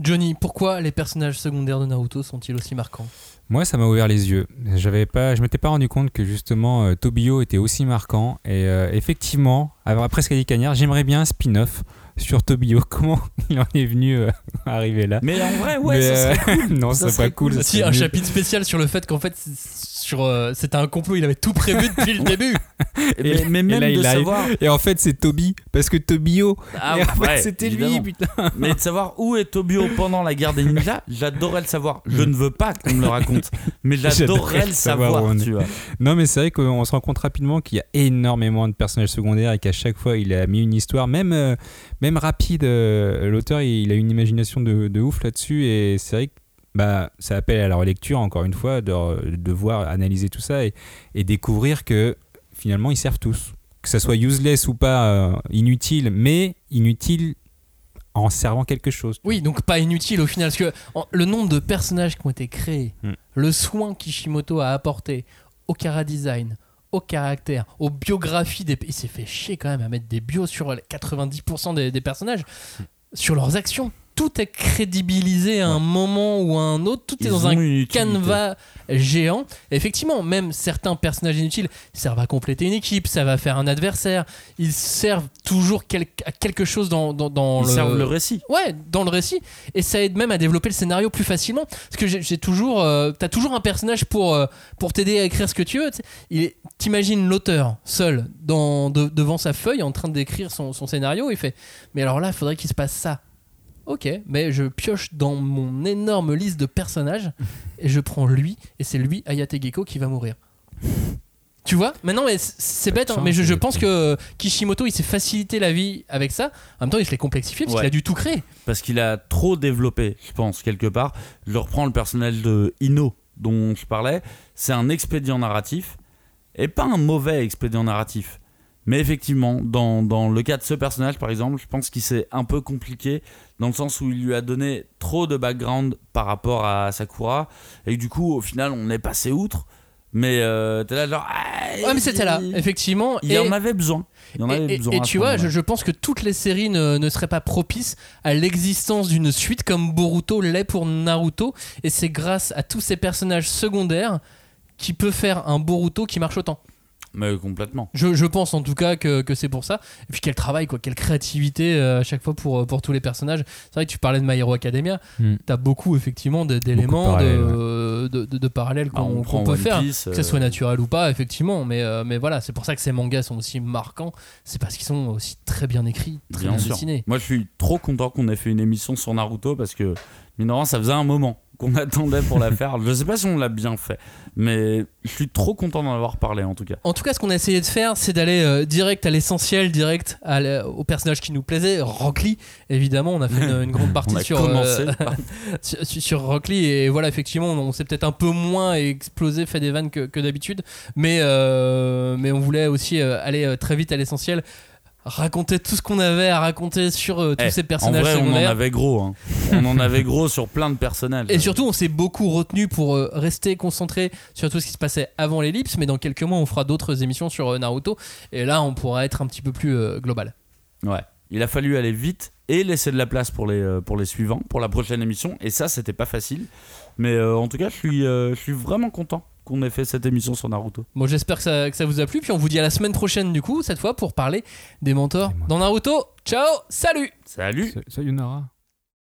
S1: Johnny, pourquoi les personnages secondaires de Naruto sont-ils aussi marquants?
S3: Moi, ça m'a ouvert les yeux. J'avais pas, je m'étais pas rendu compte que justement euh, Tobio était aussi marquant. Et euh, effectivement, après ce qu'a dit Cagnard, j'aimerais bien un spin-off sur Tobio. [laughs] Comment il en est venu euh, arriver là?
S2: Mais en vrai, ouais,
S3: Mais,
S2: ça serait
S3: euh, [laughs] non,
S2: Ça
S3: ça
S2: serait
S3: serait cool.
S2: cool.
S3: ça
S1: Si, un
S3: nul.
S1: chapitre spécial sur le fait qu'en fait, c'est- sur, euh, c'était un complot, il avait tout prévu depuis le début. [laughs]
S2: Mais, mais
S3: et
S2: même
S3: là,
S2: de
S3: il arrive.
S2: savoir.
S3: Et en fait, c'est Toby, parce que Tobio.
S2: Ah,
S3: et en fait,
S2: ouais,
S3: c'était lui,
S2: évidemment.
S3: putain. [laughs]
S2: Mais de savoir où est Tobio pendant la guerre des ninjas, j'adorerais le savoir. Je ne veux pas qu'on me le raconte, mais [laughs] j'adorerais
S3: J'adorerais
S2: le
S3: savoir
S2: savoir,
S3: où on est.
S2: tu vois.
S3: Non, mais c'est vrai qu'on se rend compte rapidement qu'il y a énormément de personnages secondaires et qu'à chaque fois, il a mis une histoire, même, euh, même rapide. euh, L'auteur, il, il a une imagination de, de ouf là-dessus et c'est vrai que bah, ça appelle à la relecture, encore une fois, de, de voir, analyser tout ça et, et découvrir que finalement, ils servent tous. Que ça soit useless ou pas, euh, inutile, mais inutile en servant quelque chose.
S1: Oui, donc pas inutile au final, parce que en- le nombre de personnages qui ont été créés,
S3: Hmm.
S1: le soin qu'Ishimoto a apporté au cara design, au caractère, aux biographies des. Il s'est fait chier quand même à mettre des bios sur les 90% des, des personnages, sur leurs actions. Tout est crédibilisé à un moment ou à un autre, tout est dans un canevas géant. Effectivement, même certains personnages inutiles servent à compléter une équipe, ça va faire un adversaire. Ils servent toujours quel- à quelque chose dans, dans, dans
S2: Ils
S1: le...
S2: servent le récit.
S1: Ouais, dans le récit. Et ça aide même à développer le scénario plus facilement. Parce que j'ai toujours. euh, T'as toujours un personnage pour, euh, pour t'aider à écrire ce que tu veux. T'imagines l'auteur seul dans, de- devant sa feuille en train d'écrire son, son scénario. Il fait Mais alors là, il faudrait qu'il se passe ça. Ok, mais je pioche dans mon énorme liste de personnages [laughs] et je prends lui. Et c'est lui, Ayate Gecko, qui va mourir. Tu vois? Maintenant, mais c'est- bête, hein, mais je, je
S3: mais-
S1: pense que Kishimoto, il s'est facilité la vie avec ça. En même temps, il se l'est complexifié parce
S2: Ouais.
S1: qu'il a dû tout créer.
S2: Parce qu'il a trop développé, je pense, quelque part. Je reprends le personnage de Ino, dont je parlais. C'est un expédient narratif, et pas un mauvais expédient narratif. Mais effectivement, dans, dans le cas de ce personnage, par exemple, je pense qu'il s'est un peu compliqué, dans le sens où il lui a donné trop de background par rapport à Sakura, et que du coup, au final, on est passé outre. Mais euh, t'es là, genre. ah,
S1: Ouais, mais c'était là, effectivement.
S2: Il
S1: et,
S2: en avait besoin. Il en
S1: et-
S2: avait
S1: et-
S2: besoin.
S1: et
S2: à
S1: tu vois, je, pense que toutes les séries ne, ne seraient pas propices à l'existence d'une suite comme Boruto l'est pour Naruto. Et c'est grâce à tous ces personnages secondaires qui peut faire un Boruto qui marche autant.
S2: Mais complètement.
S1: Je, je pense en tout cas que, que c'est pour ça. Et puis quel travail, quoi, quelle créativité euh, à chaque fois pour, euh, pour tous les personnages. C'est vrai que tu parlais de My Hero Academia.
S3: Hmm.
S1: T'as beaucoup effectivement d'éléments, de,
S3: parallèles,
S1: de, de- de parallèles
S2: Bah,
S1: qu'on peut
S2: One
S1: faire.
S2: Piece,
S1: Que ce
S2: euh,
S1: soit naturel ou pas, effectivement. Mais, euh, mais voilà, c'est pour ça que ces mangas sont aussi marquants. C'est parce qu'ils sont aussi très bien écrits, très bien, dessinés.
S2: Moi, je suis trop content qu'on ait fait une émission sur Naruto parce que, mine ça faisait un moment qu'on attendait pour la faire. Je sais pas si on l'a bien fait, mais je suis trop content d'en avoir parlé en tout cas.
S1: En tout cas, ce qu'on a essayé de faire, c'est d'aller euh, direct à l'essentiel, direct à au personnage qui nous plaisait, Rock Lee. Évidemment, on a fait une, une grande [laughs] partie sur, euh,
S2: par- [laughs]
S1: sur, sur- sur Rock Lee et voilà effectivement on s'est peut-être un peu moins explosé fait des vannes que, que d'habitude mais euh, mais on voulait aussi euh, aller très vite à l'essentiel raconter tout ce qu'on avait à raconter sur euh, tous
S2: Eh,
S1: ces
S2: en
S1: personnages
S2: vrai, on en avait gros. hein. On en avait [laughs] gros sur plein de personnages.
S1: et surtout on s'est beaucoup retenu pour euh, rester concentré sur tout ce qui se passait avant l'ellipse mais dans quelques mois on fera d'autres émissions sur euh, Naruto et là on pourra être un petit peu plus global
S2: Ouais. Il a fallu aller vite et laisser de la place pour les, pour les suivants, pour la prochaine émission. Et ça, c'était pas facile. Mais en tout cas, je suis, je suis vraiment content qu'on ait fait cette émission sur Naruto.
S1: bon j'espère que ça, que ça vous a plu puis on vous dit à la semaine prochaine du coup cette fois pour parler des mentors
S3: Des mentors.
S1: dans Naruto ciao salut
S2: Salut
S3: Sayonara.